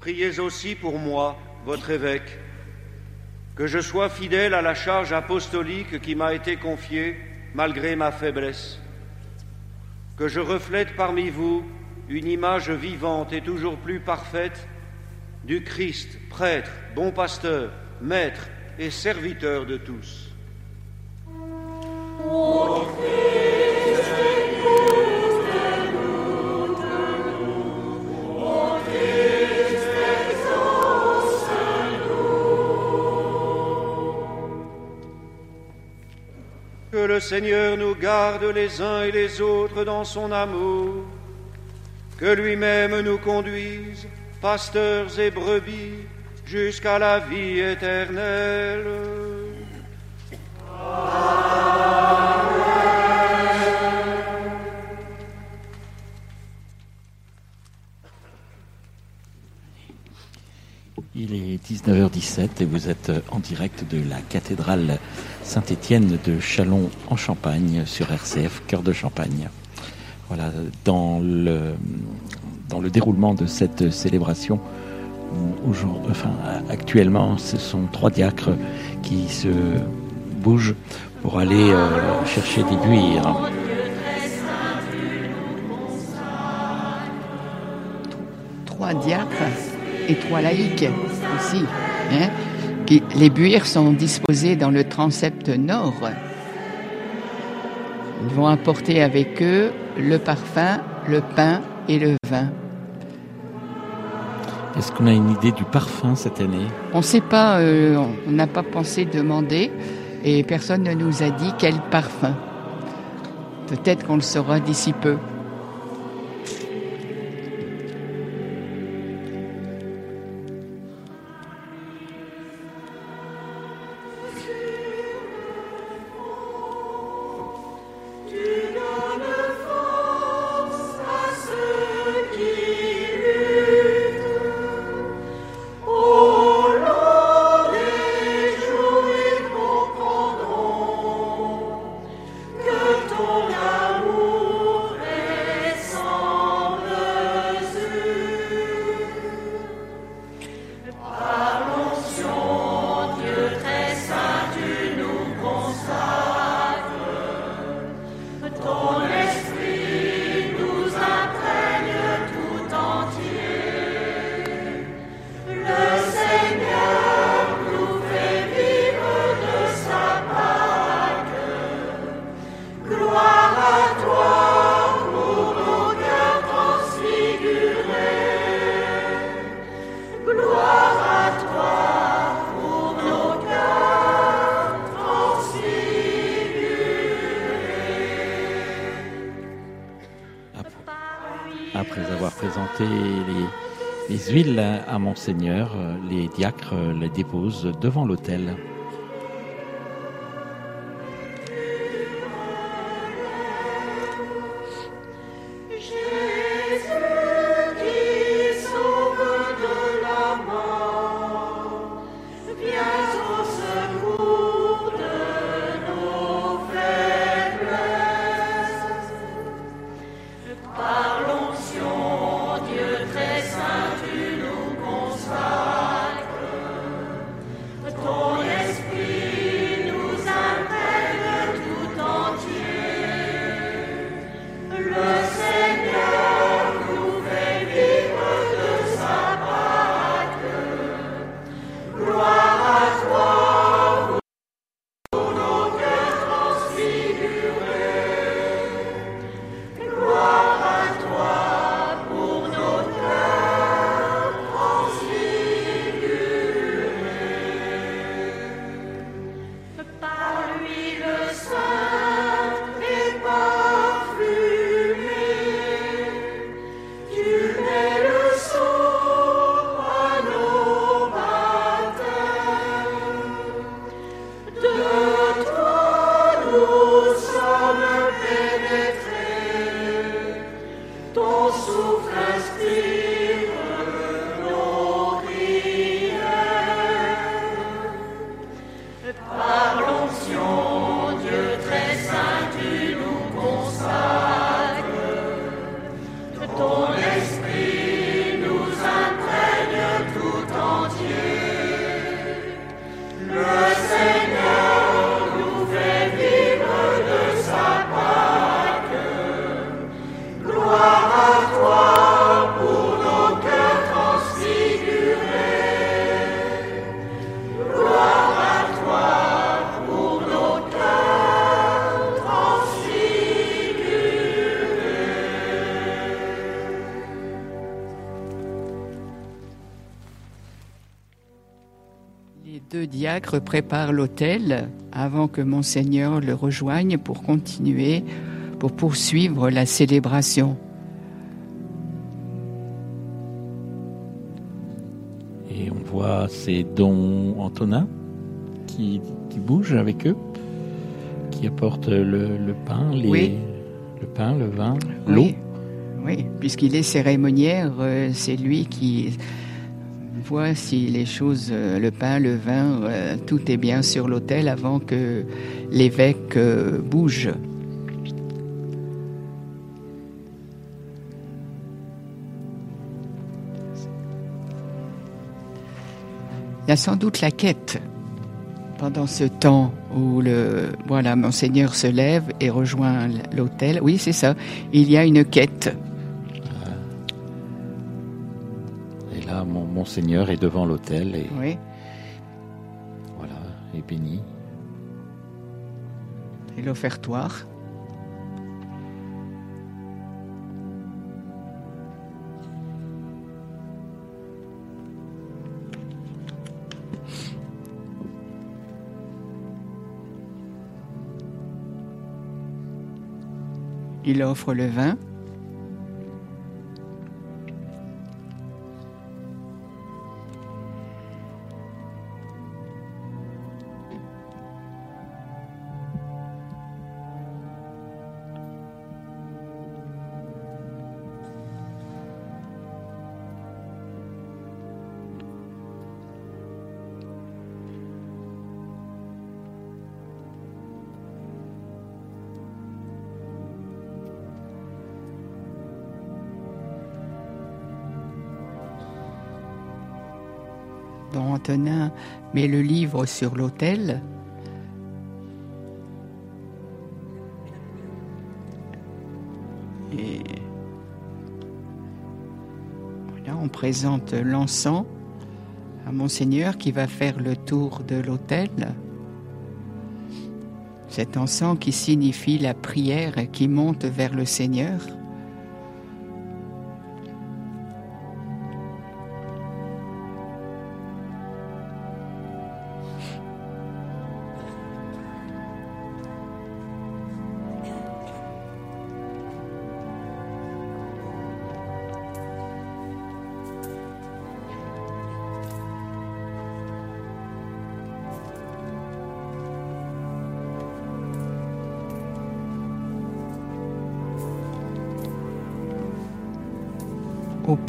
Priez aussi pour moi, votre évêque, que je sois fidèle à la charge apostolique qui m'a été confiée malgré ma faiblesse, que je reflète parmi vous une image vivante et toujours plus parfaite du Christ, prêtre, bon pasteur, maître et serviteur de tous. Seigneur nous garde les uns et les autres dans son amour, que lui-même nous conduise, pasteurs et brebis, jusqu'à la vie éternelle. 19h17 et vous êtes en direct de la cathédrale Saint-Étienne de Chalon en Champagne sur RCF Cœur de Champagne. Voilà, dans le, dans le déroulement de cette célébration, enfin, actuellement, ce sont trois diacres qui se bougent pour aller euh, chercher des buires. Trois diacres et trois laïcs aussi. hein, qui- les buires sont disposés dans le transept nord. Ils vont apporter avec eux le parfum, le pain et le vin. Est-ce qu'on a une idée du parfum cette année? On ne sait pas, euh, on n'a pas pensé demander et personne ne nous a dit quel parfum. Peut-être qu'on le saura d'ici peu. Huiles à Monseigneur, les diacres les déposent devant l'autel. Deux diacres préparent l'autel avant que Monseigneur le rejoigne pour continuer, pour poursuivre la célébration. Et on voit ces dons Antonin qui, qui bougent avec eux, qui apportent le, le pain, les, Oui. le pain, le vin, l'eau. Oui, oui, puisqu'il est cérémoniaire, euh, c'est lui qui voit si les choses, euh, le pain, le vin, euh, tout est bien sur l'autel avant que l'évêque euh, bouge. Il y a sans doute la quête pendant ce temps où le voilà monseigneur se lève et rejoint l'autel. Oui, c'est ça. Il y a une quête. Monseigneur est devant l'autel et Oui. voilà, est béni. Et l'offertoire. Il offre le vin. Met le livre sur l'autel. Et voilà, on présente l'encens à Monseigneur qui va faire le tour de l'autel. Cet encens qui signifie la prière qui monte vers le Seigneur.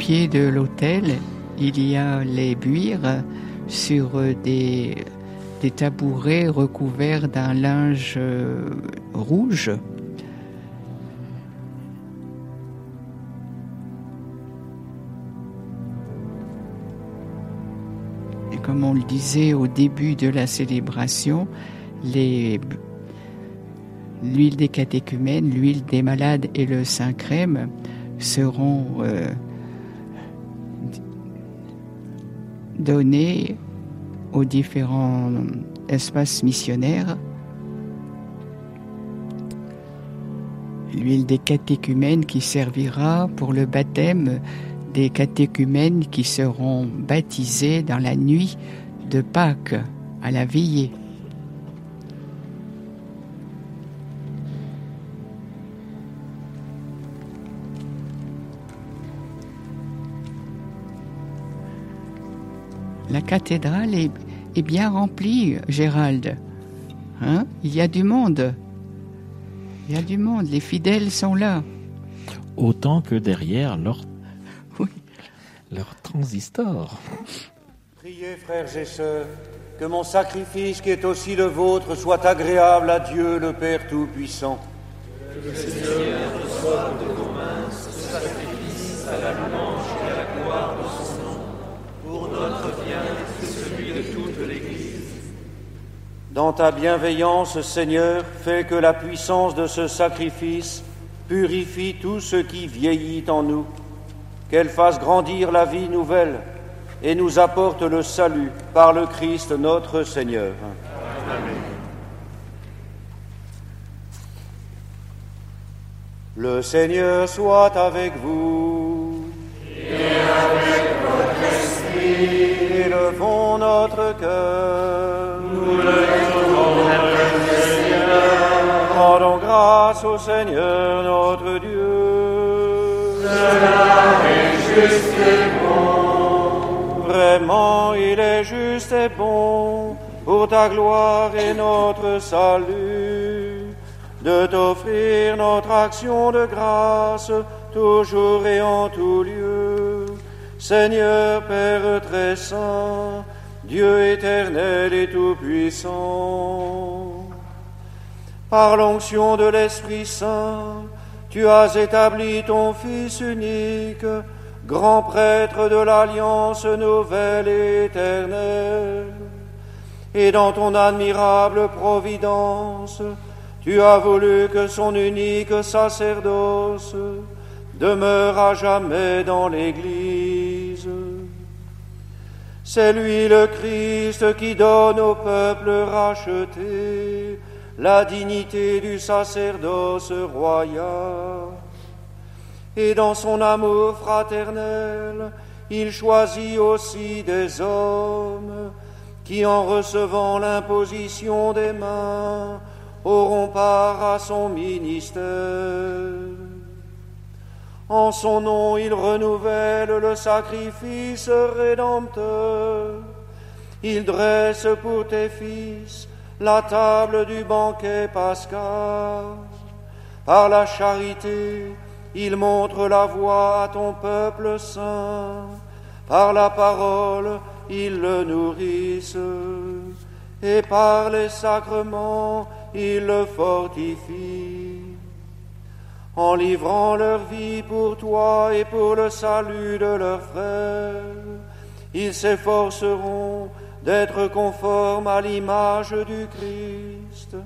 Pied de l'autel, il y a les buires sur des, des tabourets recouverts d'un linge euh, rouge. Et comme on le disait au début de la célébration, les l'huile des catéchumènes, l'huile des malades et le saint crème seront euh, donnés aux différents espaces missionnaires. L'huile des catéchumènes qui servira pour le baptême des catéchumènes qui seront baptisés dans la nuit de Pâques à la veillée. La cathédrale est, est bien remplie, Gérald. Hein? Il y a du monde. Il y a du monde. Les fidèles sont là. Autant que derrière leur, Oui. leur transistor. Priez, frères et sœurs, que mon sacrifice, qui est aussi le vôtre, soit agréable à Dieu, le Père Tout-Puissant. Dans ta bienveillance, Seigneur, fais que la puissance de ce sacrifice purifie tout ce qui vieillit en nous, qu'elle fasse grandir la vie nouvelle et nous apporte le salut par le Christ notre Seigneur. Le Seigneur soit avec vous. Et avec votre esprit. Élevons notre cœur. Seigneur notre Dieu. Cela est juste et bon. Vraiment, il est juste et bon pour ta gloire et notre salut, de t'offrir notre action de grâce toujours et en tout lieu. Seigneur Père très saint, Dieu éternel et tout-puissant, par l'onction de l'Esprit Saint, tu as établi ton Fils unique, grand prêtre de l'alliance nouvelle et éternelle. Et dans ton admirable providence, tu as voulu que son unique sacerdoce demeure à jamais dans l'Église. C'est lui le Christ qui donne au peuple racheté la dignité du sacerdoce royal. Et dans son amour fraternel, il choisit aussi des hommes qui, en recevant l'imposition des mains, auront part à son ministère. En son nom, il renouvelle le sacrifice rédempteur. Il dresse pour tes fils la table du banquet pascal. Par la charité, il montre la voie à ton peuple saint. Par la parole, il le nourrisse. Et par les sacrements, il le fortifie. En livrant leur vie pour toi et pour le salut de leurs frères, ils s'efforceront d'être conformes à l'image du Christ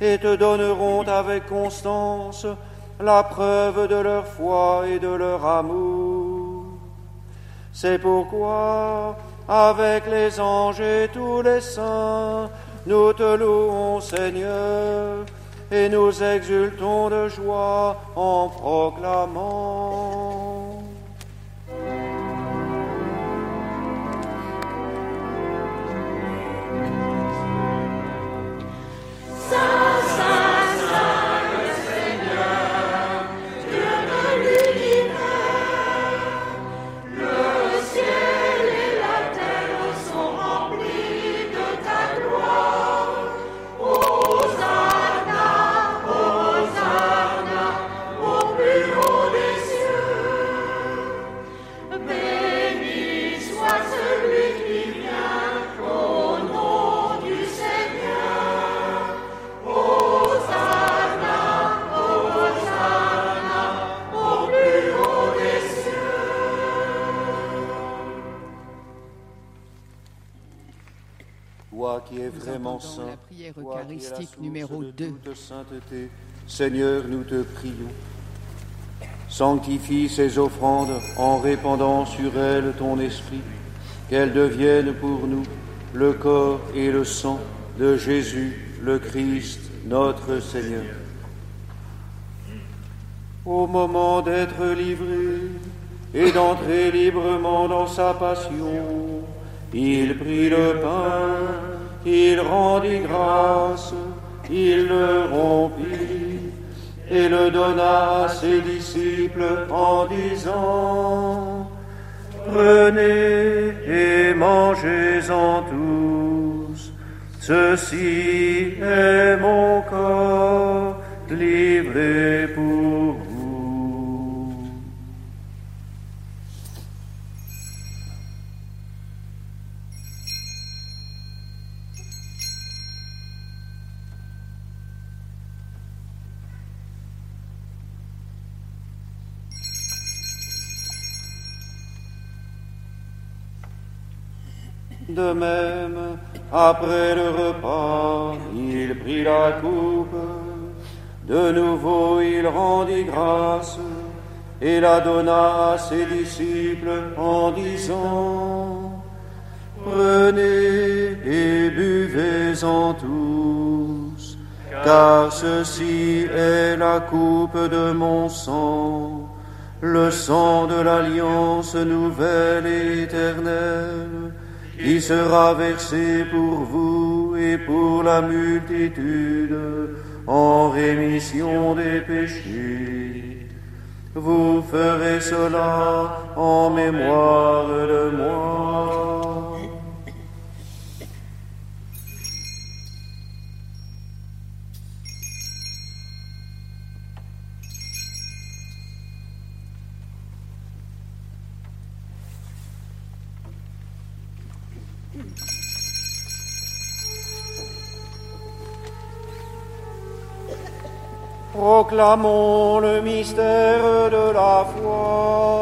et te donneront avec constance la preuve de leur foi et de leur amour. C'est pourquoi, avec les anges et tous les saints, nous te louons, Seigneur, et nous exultons de joie en proclamant. Prière eucharistique numéro de 2. toute sainteté, Seigneur, nous te prions. Sanctifie ces offrandes en répandant sur elles ton esprit, qu'elles deviennent pour nous le corps et le sang de Jésus, le Christ, notre Seigneur. Au moment d'être livré et d'entrer librement dans sa passion, il prit le pain, il rendit grâce, il le rompit et le donna à ses disciples en disant, Prenez et mangez-en tous, ceci est mon corps livré pour De même, après le repas, il prit la coupe. De nouveau, il rendit grâce et la donna à ses disciples en disant, Prenez et buvez-en tous, car ceci est la coupe de mon sang, le sang de l'alliance nouvelle et éternelle, qui sera versé pour vous et pour la multitude en rémission des péchés. Vous ferez cela en mémoire de Proclamons le mystère de la foi.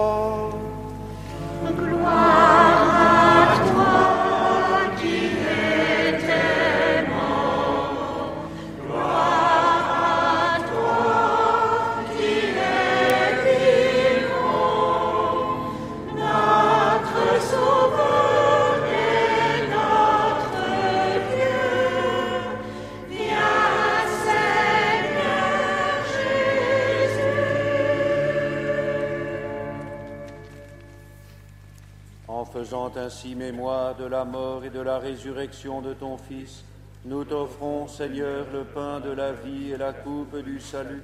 Ainsi mémoire de la mort et de la résurrection de ton Fils, nous t'offrons, Seigneur, le pain de la vie et la coupe du salut,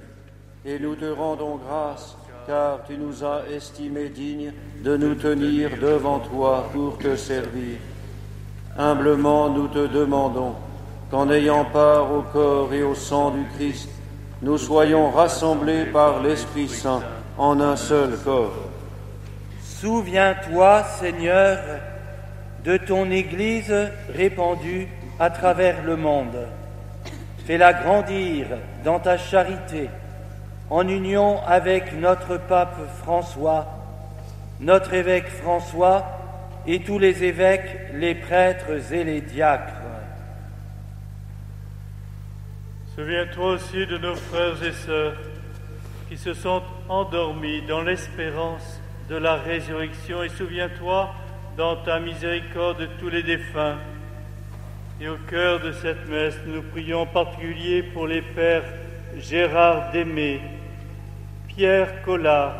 et nous te rendons grâce, car tu nous as estimés dignes de nous tenir devant toi pour te servir. Humblement, nous te demandons qu'en ayant part au corps et au sang du Christ, nous soyons rassemblés par l'Esprit Saint en un seul corps. Souviens-toi, Seigneur, de ton Église répandue à travers le monde. Fais-la grandir dans ta charité, en union avec notre pape François, notre évêque François et tous les évêques, les prêtres et les diacres. Souviens-toi aussi de nos frères et sœurs qui se sont endormis dans l'espérance de la résurrection et souviens-toi dans ta miséricorde de tous les défunts. Et au cœur de cette messe, nous prions en particulier pour les pères Gérard Démé, Pierre Collard,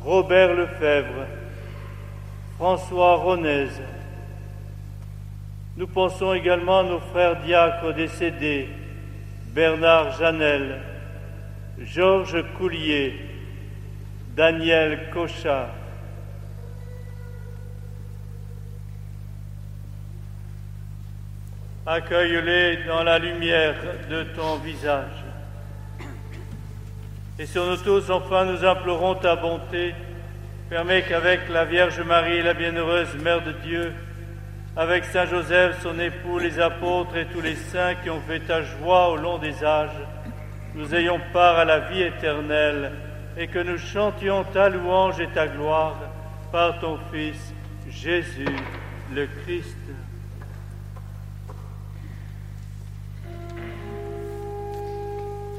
Robert Lefebvre, François Ronez. Nous pensons également à nos frères diacres décédés, Bernard Janel, Georges Coulier, Daniel Cochat. Accueille-les dans la lumière de ton visage. Et sur nous tous, enfin, nous implorons ta bonté. Permets qu'avec la Vierge Marie, la bienheureuse Mère de Dieu, avec Saint Joseph, son époux, les apôtres et tous les saints qui ont fait ta joie au long des âges, nous ayons part à la vie éternelle et que nous chantions ta louange et ta gloire par ton Fils Jésus le Christ.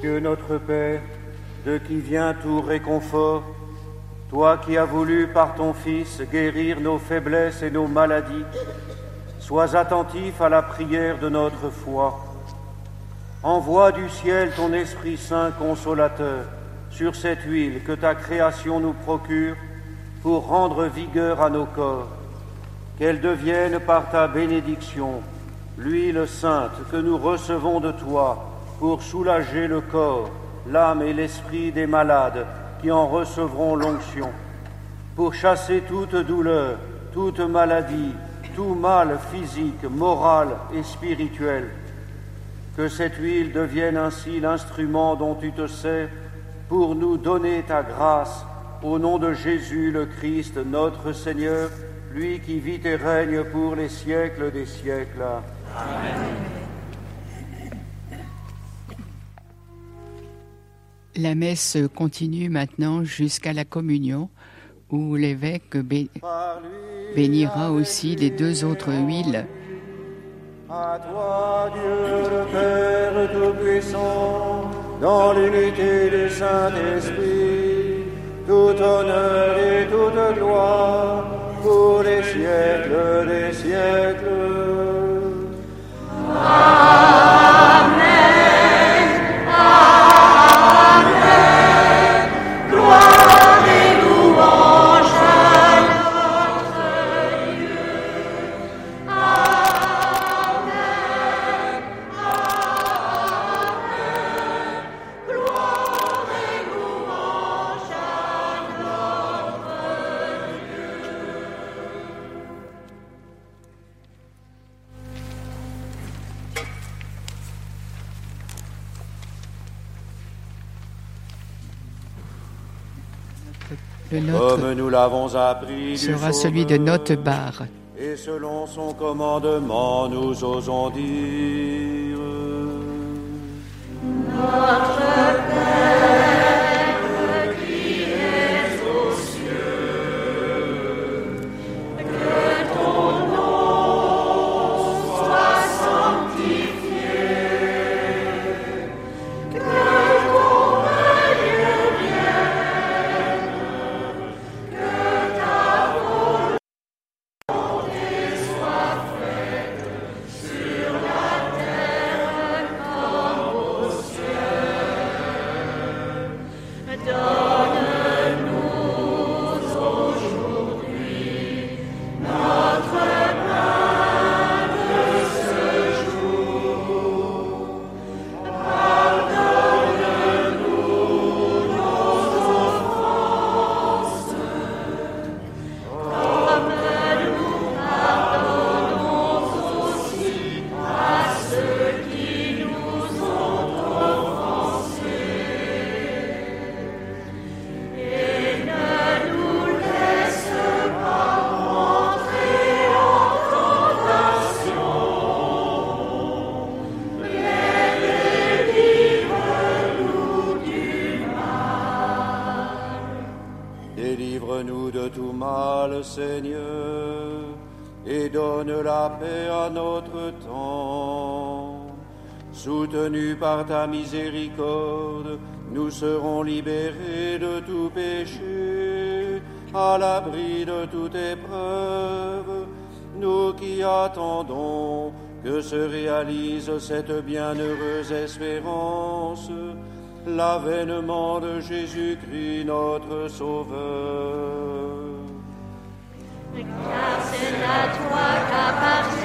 Dieu notre Père, de qui vient tout réconfort, toi qui as voulu par ton Fils guérir nos faiblesses et nos maladies, sois attentif à la prière de notre foi. Envoie du ciel ton Esprit Saint consolateur sur cette huile que ta création nous procure pour rendre vigueur à nos corps, qu'elle devienne par ta bénédiction l'huile sainte que nous recevons de toi pour soulager le corps, l'âme et l'esprit des malades qui en recevront l'onction, pour chasser toute douleur, toute maladie, tout mal physique, moral et spirituel. Que cette huile devienne ainsi l'instrument dont tu te sers pour nous donner ta grâce au nom de Jésus le Christ, notre Seigneur, lui qui vit et règne pour les siècles des siècles. La messe continue maintenant jusqu'à la communion où l'évêque bé- bénira aussi les deux autres huiles. À toi, Dieu le Père Tout-Puissant, dans l'unité du Saint-Esprit, tout honneur et toute gloire pour les siècles des siècles. Notre comme nous l'avons appris du sera celui de notre barre. Et selon son commandement, nous osons dire. Délivre-nous miséricorde, nous serons libérés de tout péché, à l'abri de toute épreuve, nous qui attendons que se réalise cette bienheureuse espérance, l'avènement de Jésus-Christ notre Sauveur. Car c'est à toi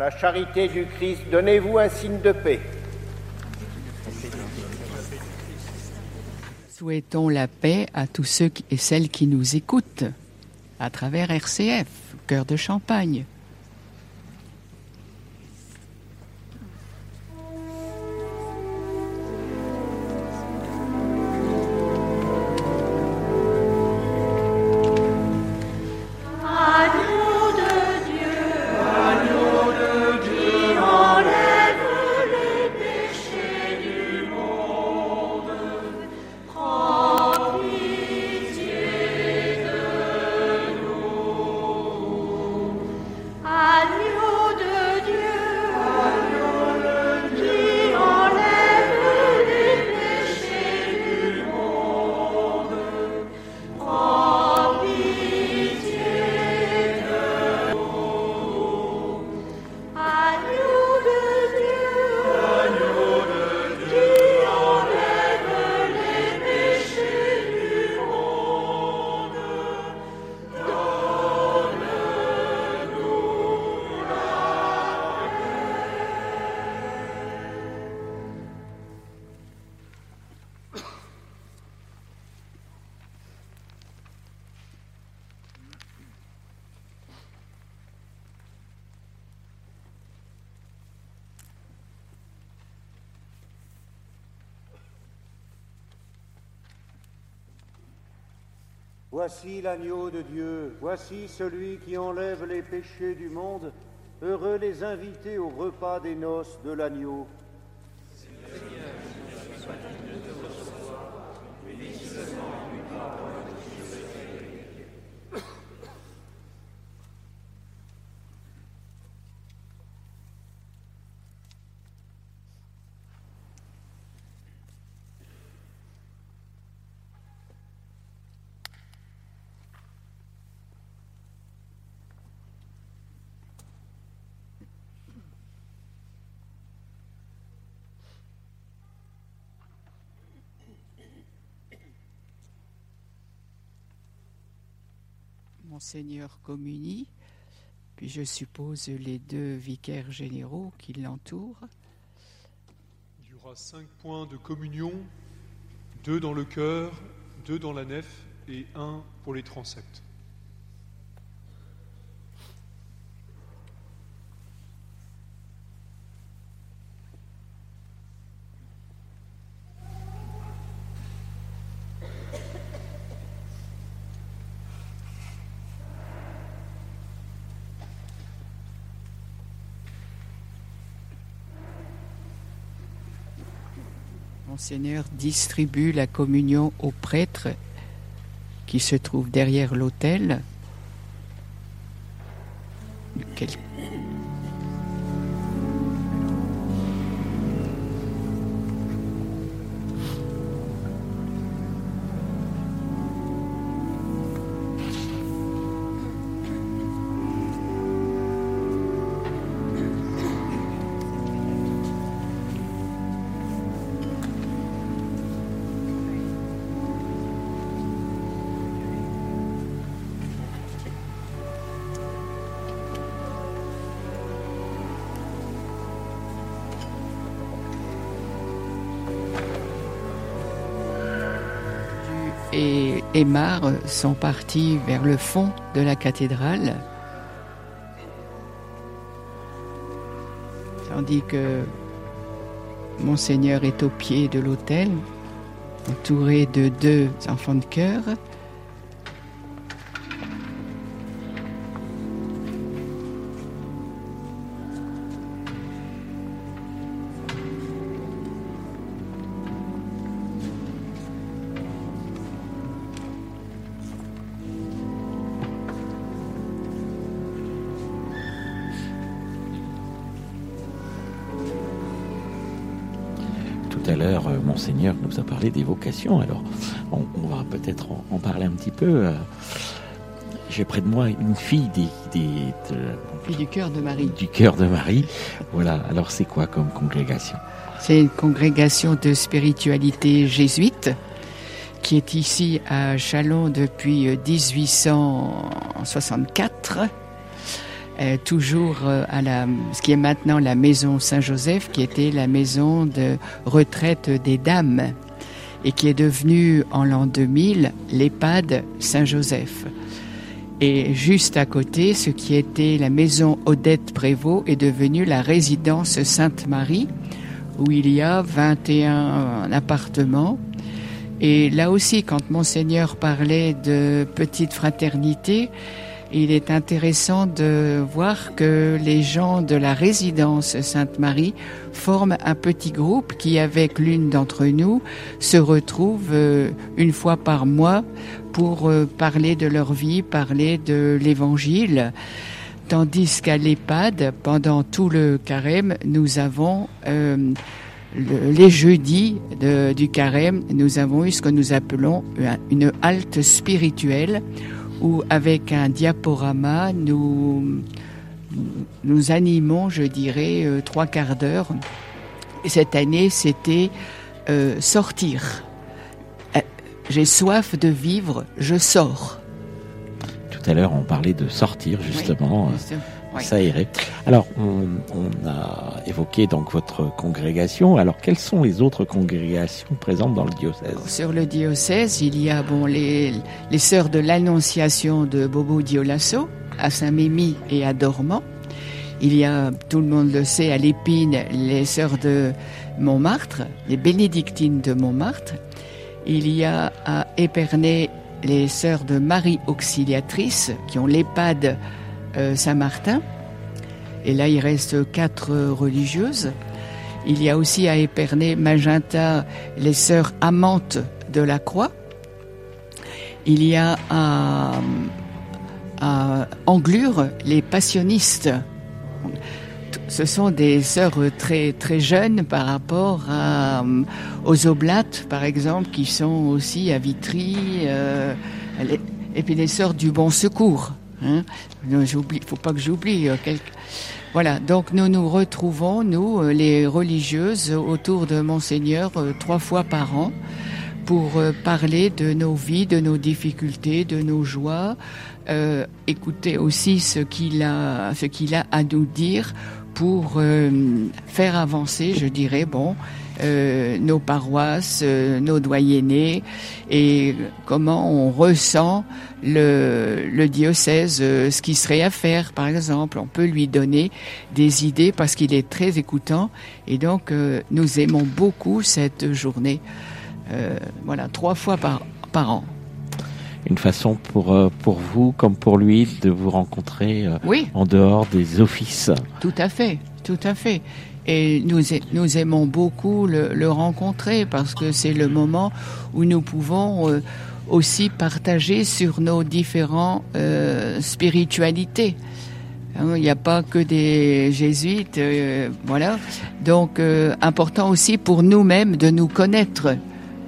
La charité du Christ, donnez-vous un signe de paix. Souhaitons la paix à tous ceux et celles qui nous écoutent à travers RCF, Cœur de Champagne. Voici l'agneau de Dieu, voici celui qui enlève les péchés du monde. Heureux les invités au repas des noces de l'agneau. Monseigneur communie, puis je suppose les deux vicaires généraux qui l'entourent. Il y aura cinq points de communion, deux dans le cœur, deux dans la nef et un pour les transepts. Monseigneur distribue la communion aux prêtres qui se trouvent derrière l'autel. Et Aymar sont partis vers le fond de la cathédrale, tandis que Monseigneur est au pied de l'autel, entouré de deux enfants de chœur. Tout à l'heure, euh, Monseigneur nous a parlé des vocations. Alors, on, on va peut-être en, en parler un petit peu. euh. J'ai près de moi une fille des, des- de- Puis du cœur de Marie. du cœur de Marie. Voilà. Alors, c'est quoi comme congrégation? C'est une congrégation de spiritualité jésuite qui est ici à Chalon depuis euh, 1864. Toujours euh, à la, ce qui est maintenant la maison Saint-Joseph, qui était la maison de retraite des dames et qui est devenue en l'an 2000 l'EHPAD Saint-Joseph. Et juste à côté, ce qui était la maison Odette Prévost est devenu la résidence Sainte-Marie, où il y a 21 appartements. Et là aussi, quand Monseigneur parlait de petite fraternité, il est intéressant de voir que les gens de la résidence Sainte-Marie forment un petit groupe qui, avec l'une d'entre nous, se retrouve euh, une fois par mois pour euh, parler de leur vie, parler de l'évangile. Tandis qu'à l'EHPAD, pendant tout le carême, nous avons euh, le- les jeudis du carême, nous avons eu ce que nous appelons un- une halte spirituelle où avec un diaporama, nous, nous animons, je dirais, euh, trois quarts d'heure. Et cette année, c'était euh, sortir. Euh, J'ai soif de vivre, je sors. Tout à l'heure, on parlait de sortir justement. Oui, oui. s'aérer. Alors, on, on a évoqué donc votre congrégation. Alors, quelles sont les autres congrégations présentes dans le diocèse? Sur le diocèse, il y a bon les, les sœurs de l'Annonciation de Bobo Dioulasso à Saint-Mémy et à Dormant. Il y a, tout le monde le sait, à l'Épine, les sœurs de Montmartre, les bénédictines de Montmartre. Il y a à Épernay les sœurs de Marie Auxiliatrice qui ont l'EHPAD Saint-Martin. Et là, il reste quatre euh, religieuses. Il y a aussi à Épernay, Magenta, les sœurs amantes de la Croix. Il y a à, Anglure, les passionnistes. Ce sont des sœurs très, très jeunes par rapport euh, aux oblates, par exemple, qui sont aussi à Vitry, euh, et puis les sœurs du Bon Secours. Hein. J'oublie, faut pas que j'oublie. euh, Voilà, donc nous nous retrouvons, nous, euh, les religieuses, autour de Monseigneur, euh, trois fois par an, pour euh, parler de nos vies, de nos difficultés, de nos joies, euh, écouter aussi ce qu'il a, ce qu'il a à nous dire pour euh, faire avancer, je dirais, bon, euh, nos paroisses, euh, nos doyennés et comment on ressent le, le diocèse, euh, ce qui serait à faire, par exemple. On peut lui donner des idées parce qu'il est très écoutant et donc nous aimons beaucoup cette journée. Voilà, trois fois par, par an. Une façon pour, pour vous, comme pour lui, de vous rencontrer Oui. en dehors des offices. Tout à fait, tout à fait. Et nous, nous aimons beaucoup le, le rencontrer parce que c'est le moment où nous pouvons euh, aussi partager sur nos différentes euh, spiritualités. Hein, Il n'y a pas que des jésuites, euh, voilà. Donc, euh, important aussi pour nous-mêmes de nous connaître,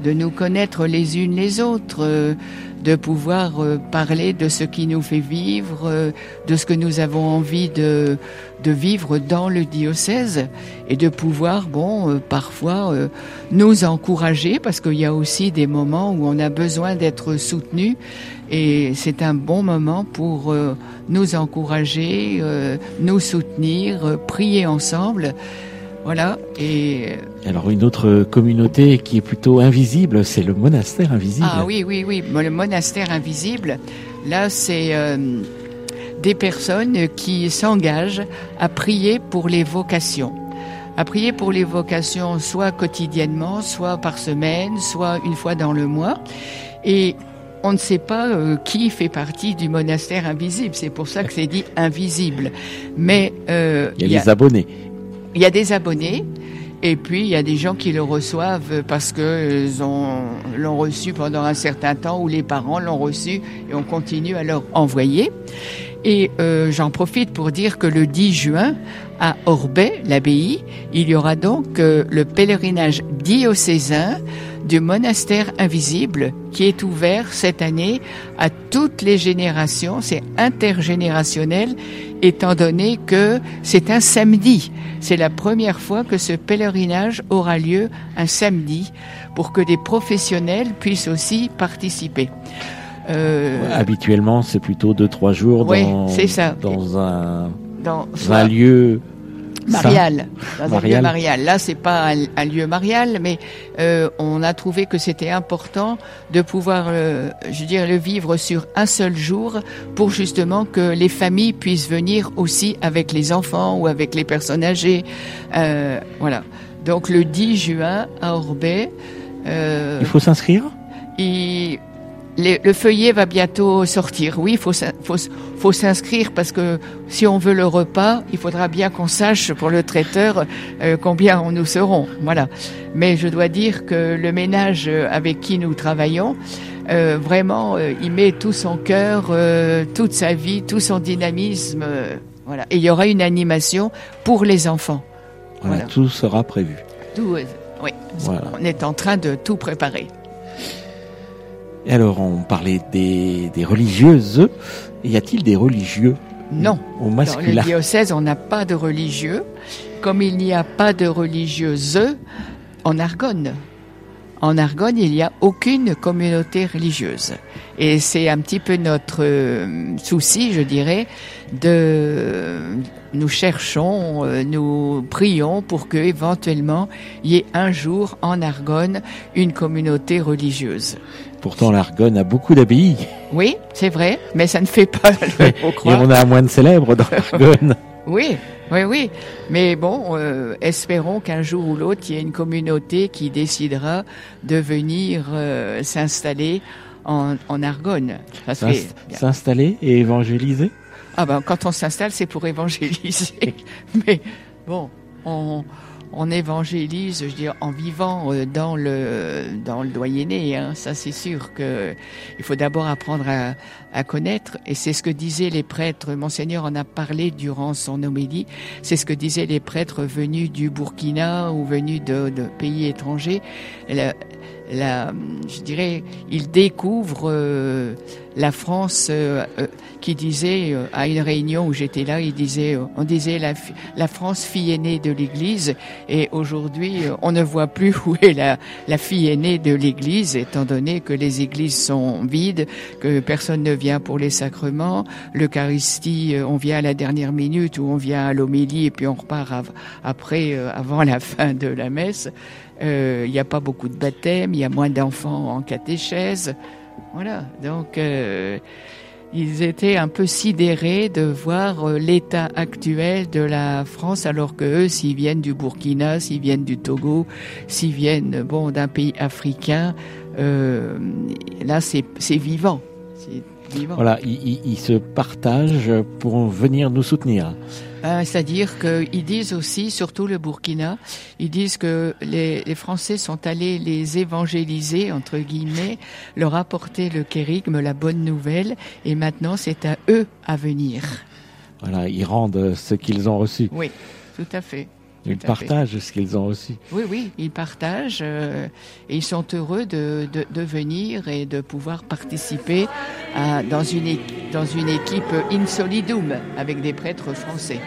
de nous connaître les unes les autres, euh, de pouvoir euh, parler de ce qui nous fait vivre, euh, de ce que nous avons envie de, de vivre dans le diocèse et de pouvoir, bon, euh, parfois nous encourager parce qu'il y a aussi des moments où on a besoin d'être soutenu et c'est un bon moment pour nous encourager, nous soutenir, prier ensemble. Voilà. Et Alors une autre communauté qui est plutôt invisible, c'est le monastère invisible. Ah oui, oui, oui. Le monastère invisible, là, c'est euh, des personnes qui s'engagent à prier pour les vocations. À prier pour les vocations, soit quotidiennement, soit par semaine, soit une fois dans le mois. Et on ne sait pas euh, qui fait partie du monastère invisible. C'est pour ça que c'est dit invisible. Mais euh, Il y a les abonnés. Il y a des abonnés et puis il y a des gens qui le reçoivent parce que ils ont l'ont reçu pendant un certain temps ou les parents l'ont reçu et on continue à leur envoyer. Et euh, j'en profite pour dire que le 10 juin, à Orbay, l'abbaye, il y aura donc euh, le pèlerinage diocésain du monastère invisible qui est ouvert cette année à toutes les générations. C'est intergénérationnel étant donné que c'est un samedi. C'est la première fois que ce pèlerinage aura lieu un samedi pour que des professionnels puissent aussi participer. Euh, Habituellement, c'est plutôt deux trois jours dans, c'est ça. dans un, dans un lieu marial, un lieu marial. Là, c'est pas un, un lieu marial, mais euh, on a trouvé que c'était important de pouvoir, euh, je veux dire, le vivre sur un seul jour pour justement que les familles puissent venir aussi avec les enfants ou avec les personnes âgées. Euh, voilà. Donc le 10 juin à Orbay. Euh, Il faut s'inscrire? il- les- le feuillet va bientôt sortir. Oui, il faut, faut, faut s'inscrire parce que si on veut le repas, il faudra bien qu'on sache pour le traiteur euh, combien nous serons. Voilà. Mais je dois dire que le ménage euh, avec qui nous travaillons, euh, vraiment, euh, il met tout son cœur, toute sa vie, tout son dynamisme. voilà. Et il y aura une animation pour les enfants. Voilà, Voilà. Tout sera prévu. Tout, oui. Voilà. On est en train de tout préparer. Et alors, on parlait des, des religieuses. Y a-t-il des religieux Non. Au Dans le masculin diocèse, on n'a pas de religieux, comme il n'y a pas de religieuses en Argonne. En Argonne, il n'y a aucune communauté religieuse. Et c'est un petit peu notre euh, souci, je dirais, de nous cherchons, euh, nous prions pour que éventuellement il y ait un jour en Argonne une communauté religieuse. Pourtant, l'Argonne a beaucoup d'abbayes. Oui, c'est vrai, mais ça ne fait pas le Et on a un moine célèbre dans l'Argonne. Oui, oui, oui. Mais bon, euh, espérons qu'un jour ou l'autre, il y ait une communauté qui décidera de venir euh, s'installer en, en Argonne. S'installer et évangéliser. Ah ben, quand on s'installe, c'est pour évangéliser. Mais bon, on, on évangélise, je dire, en vivant euh, dans le dans le doyenné. Hein. Ça, c'est sûr que il faut d'abord apprendre à, à connaître. Et c'est ce que disaient les prêtres. Monseigneur en a parlé durant son homélie. C'est ce que disaient les prêtres venus du Burkina ou venus de, pays étrangers. La, je dirais, ils découvrent euh, la France euh, euh, qui disait euh, à une réunion où j'étais là, il disait, euh, on disait la, la France fille aînée de l'Église, et aujourd'hui on ne voit plus où est la, la fille aînée de l'Église, étant donné que les églises sont vides, que personne ne vient pour les sacrements, l'Eucharistie, on vient à la dernière minute ou on vient à l'homélie et puis on repart après, avant la fin de la messe. Euh, Il n'y a pas beaucoup de baptêmes, il y a moins d'enfants en catéchèse. Voilà, donc euh, ils étaient un peu sidérés de voir euh, l'état actuel de la France, alors que eux, s'ils viennent du Burkina, s'ils viennent du Togo, s'ils viennent bon d'un pays africain, là c'est vivant. Voilà, ils se partagent pour venir nous soutenir. Ben, C'est-à-dire qu'ils disent aussi, surtout le Burkina, ils disent que les, les Français sont allés les évangéliser, entre guillemets, leur apporter le kérigme, la bonne nouvelle, et maintenant c'est à eux à venir. Voilà, ils rendent ce qu'ils ont reçu. Oui, tout à fait. Ils partagent ce qu'ils ont reçu. Oui, oui, ils partagent euh, et ils sont heureux de, de, de venir et de pouvoir participer à, dans, une, dans une équipe insolidum avec des prêtres français.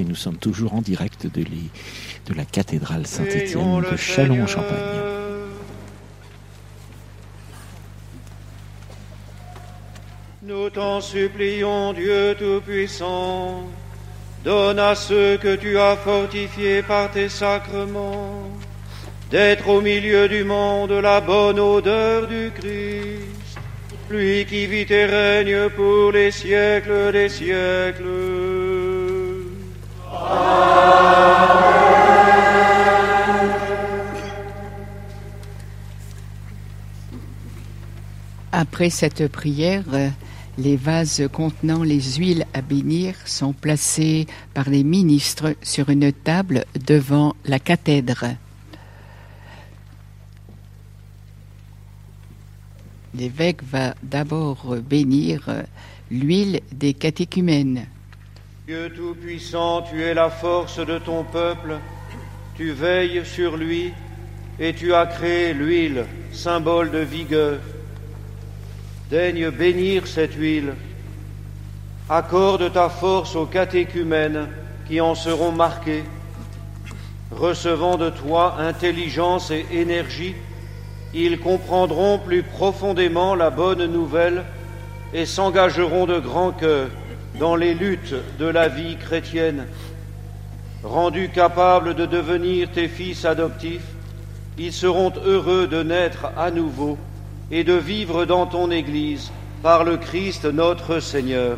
Et nous sommes toujours en direct de, les- de la cathédrale Saint-Étienne de Châlons-en-Champagne. Seigneur. Nous t'en supplions, Dieu Tout-Puissant, donne à ceux que tu as fortifiés par tes sacrements d'être au milieu du monde la bonne odeur du Christ. lui qui vit et règne pour les siècles des siècles. Après cette prière, les vases contenant les huiles à bénir sont placés par les ministres sur une table devant la cathèdre. L'évêque va d'abord bénir l'huile des catéchumènes. Dieu Tout-Puissant, tu es la force de ton peuple, tu veilles sur lui et tu as créé l'huile, symbole de vigueur. Daigne bénir cette huile. Accorde ta force aux catéchumènes qui en seront marqués, recevant de toi intelligence et énergie, ils comprendront plus profondément la bonne nouvelle et s'engageront de grand cœur dans les luttes de la vie chrétienne. Rendus capables de devenir tes fils adoptifs, ils seront heureux de naître à nouveau et de vivre dans ton Église par le Christ notre Seigneur.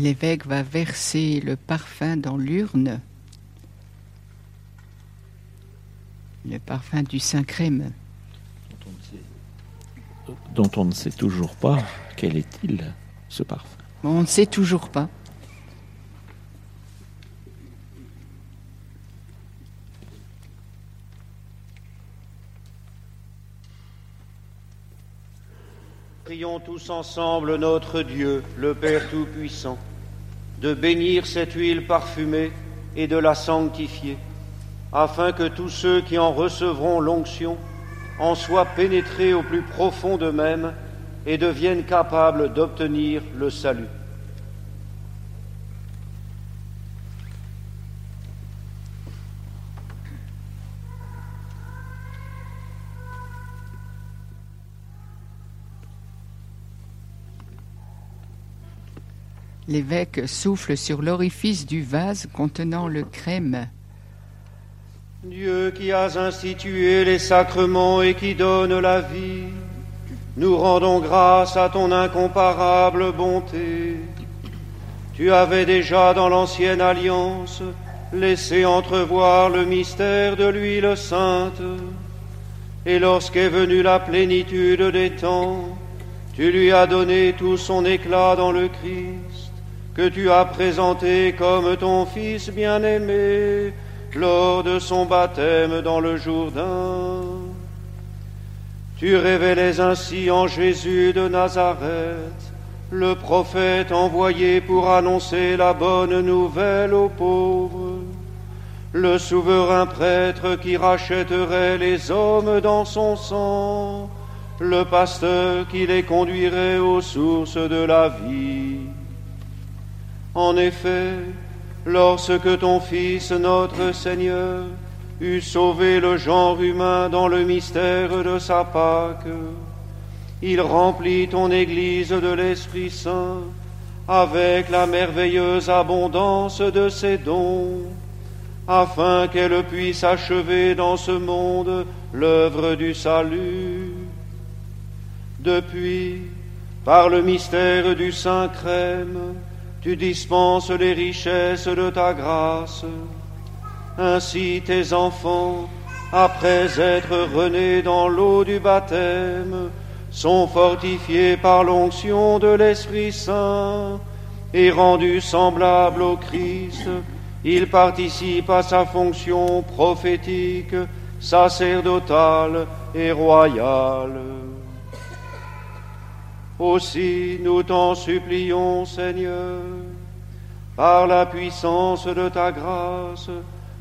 L'évêque va verser le parfum dans l'urne, le parfum du Saint-Crème. dont on ne sait toujours pas quel est-il, ce parfum. On ne sait toujours pas. Prions tous ensemble notre Dieu, le Père Tout-Puissant, de bénir cette huile parfumée et de la sanctifier, afin que tous ceux qui en recevront l'onction en soient pénétrés au plus profond d'eux-mêmes et deviennent capables d'obtenir le salut. L'évêque souffle sur l'orifice du vase contenant le crème. Dieu qui as institué les sacrements et qui donne la vie, nous rendons grâce à ton incomparable bonté. Tu avais déjà dans l'ancienne alliance laissé entrevoir le mystère de l'huile sainte, et lorsqu'est venue la plénitude des temps, tu lui as donné tout son éclat dans le Christ, que tu as présenté comme ton Fils bien-aimé lors de son baptême dans le Jourdain. Tu révélais ainsi en Jésus de Nazareth, le prophète envoyé pour annoncer la bonne nouvelle aux pauvres, le souverain prêtre qui rachèterait les hommes dans son sang, le pasteur qui les conduirait aux sources de la vie. En effet, lorsque ton Fils, notre Seigneur, eut sauvé le genre humain dans le mystère de sa Pâque, il remplit ton Église de l'Esprit Saint avec la merveilleuse abondance de ses dons, afin qu'elle puisse achever dans ce monde l'œuvre du salut. Depuis, par le mystère du Saint-Crème, tu dispenses les richesses de ta grâce. Ainsi tes enfants, après être renés dans l'eau du baptême, sont fortifiés par l'onction de l'Esprit Saint et rendus semblables au Christ. Ils participent à sa fonction prophétique, sacerdotale et royale. Aussi nous t'en supplions, Seigneur, par la puissance de ta grâce,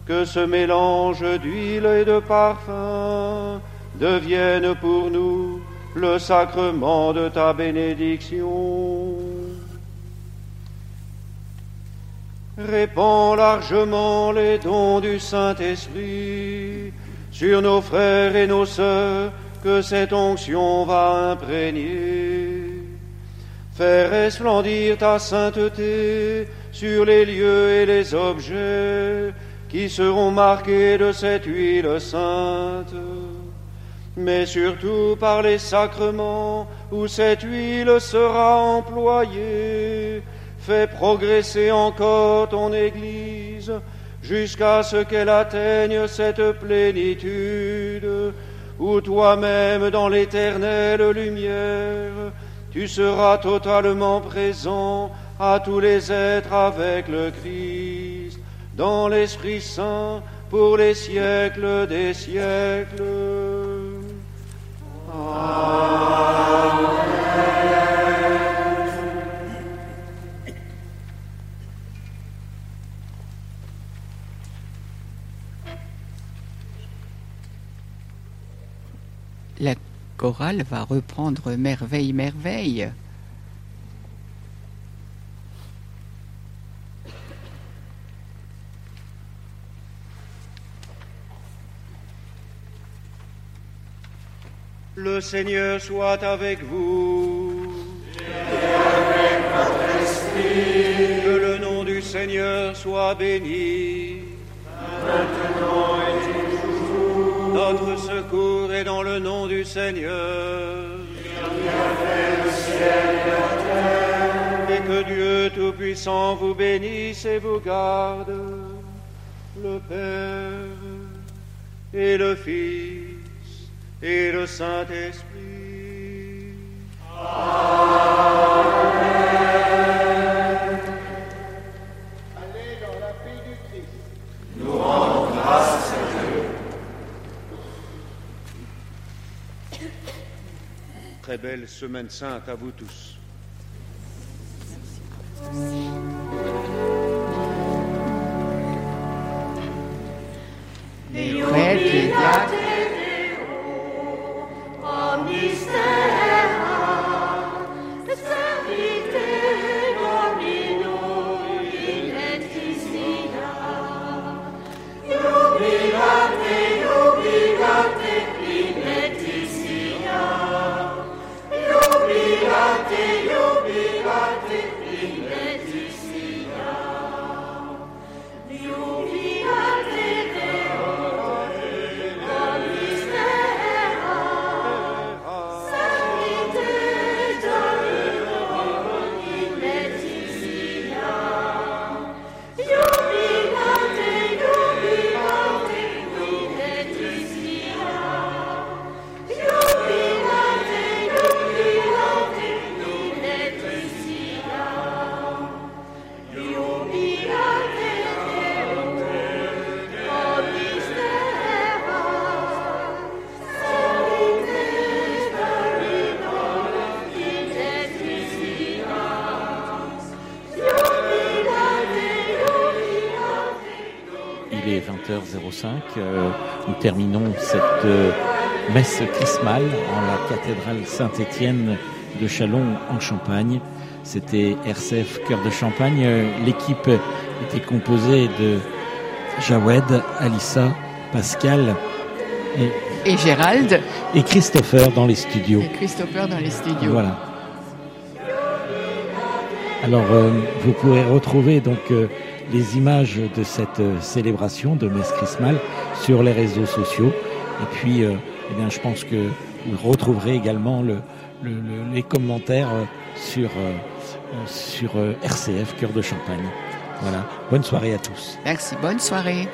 que ce mélange d'huile et de parfum devienne pour nous le sacrement de ta bénédiction. Répands largement les dons du Saint-Esprit sur nos frères et nos sœurs que cette onction va imprégner. Fais resplendir ta sainteté sur les lieux et les objets qui seront marqués de cette huile sainte, mais surtout par les sacrements où cette huile sera employée. Fais progresser encore ton Église jusqu'à ce qu'elle atteigne cette plénitude où toi-même dans l'éternelle lumière, tu seras totalement présent à tous les êtres avec le Christ, dans l'Esprit Saint, pour les siècles des siècles. La chorale va reprendre Merveille, Merveille. Le Seigneur soit avec vous. Que le nom du Seigneur soit béni. Notre secours est dans le nom du Seigneur. Et que Dieu Tout-Puissant vous bénisse et vous garde, le Père et le Fils et le Saint-Esprit. Allez Très belle semaine sainte à vous tous. Cathédrale Saint-Étienne de Chalon en Champagne. C'était RCF Cœur de Champagne. L'équipe était composée de Jawed, Alissa, Pascal et, Et Gérald et Christopher dans les studios. et Christopher dans les studios. Voilà. Alors, euh, vous pourrez retrouver donc euh, les images de cette euh, célébration de Messe Chrismale sur les réseaux sociaux. Et puis, eh bien, je pense que vous retrouverez également le, le- le- les commentaires euh, sur, euh, sur euh, RCF Cœur de Champagne. Voilà. Bonne soirée à tous. Merci, bonne soirée.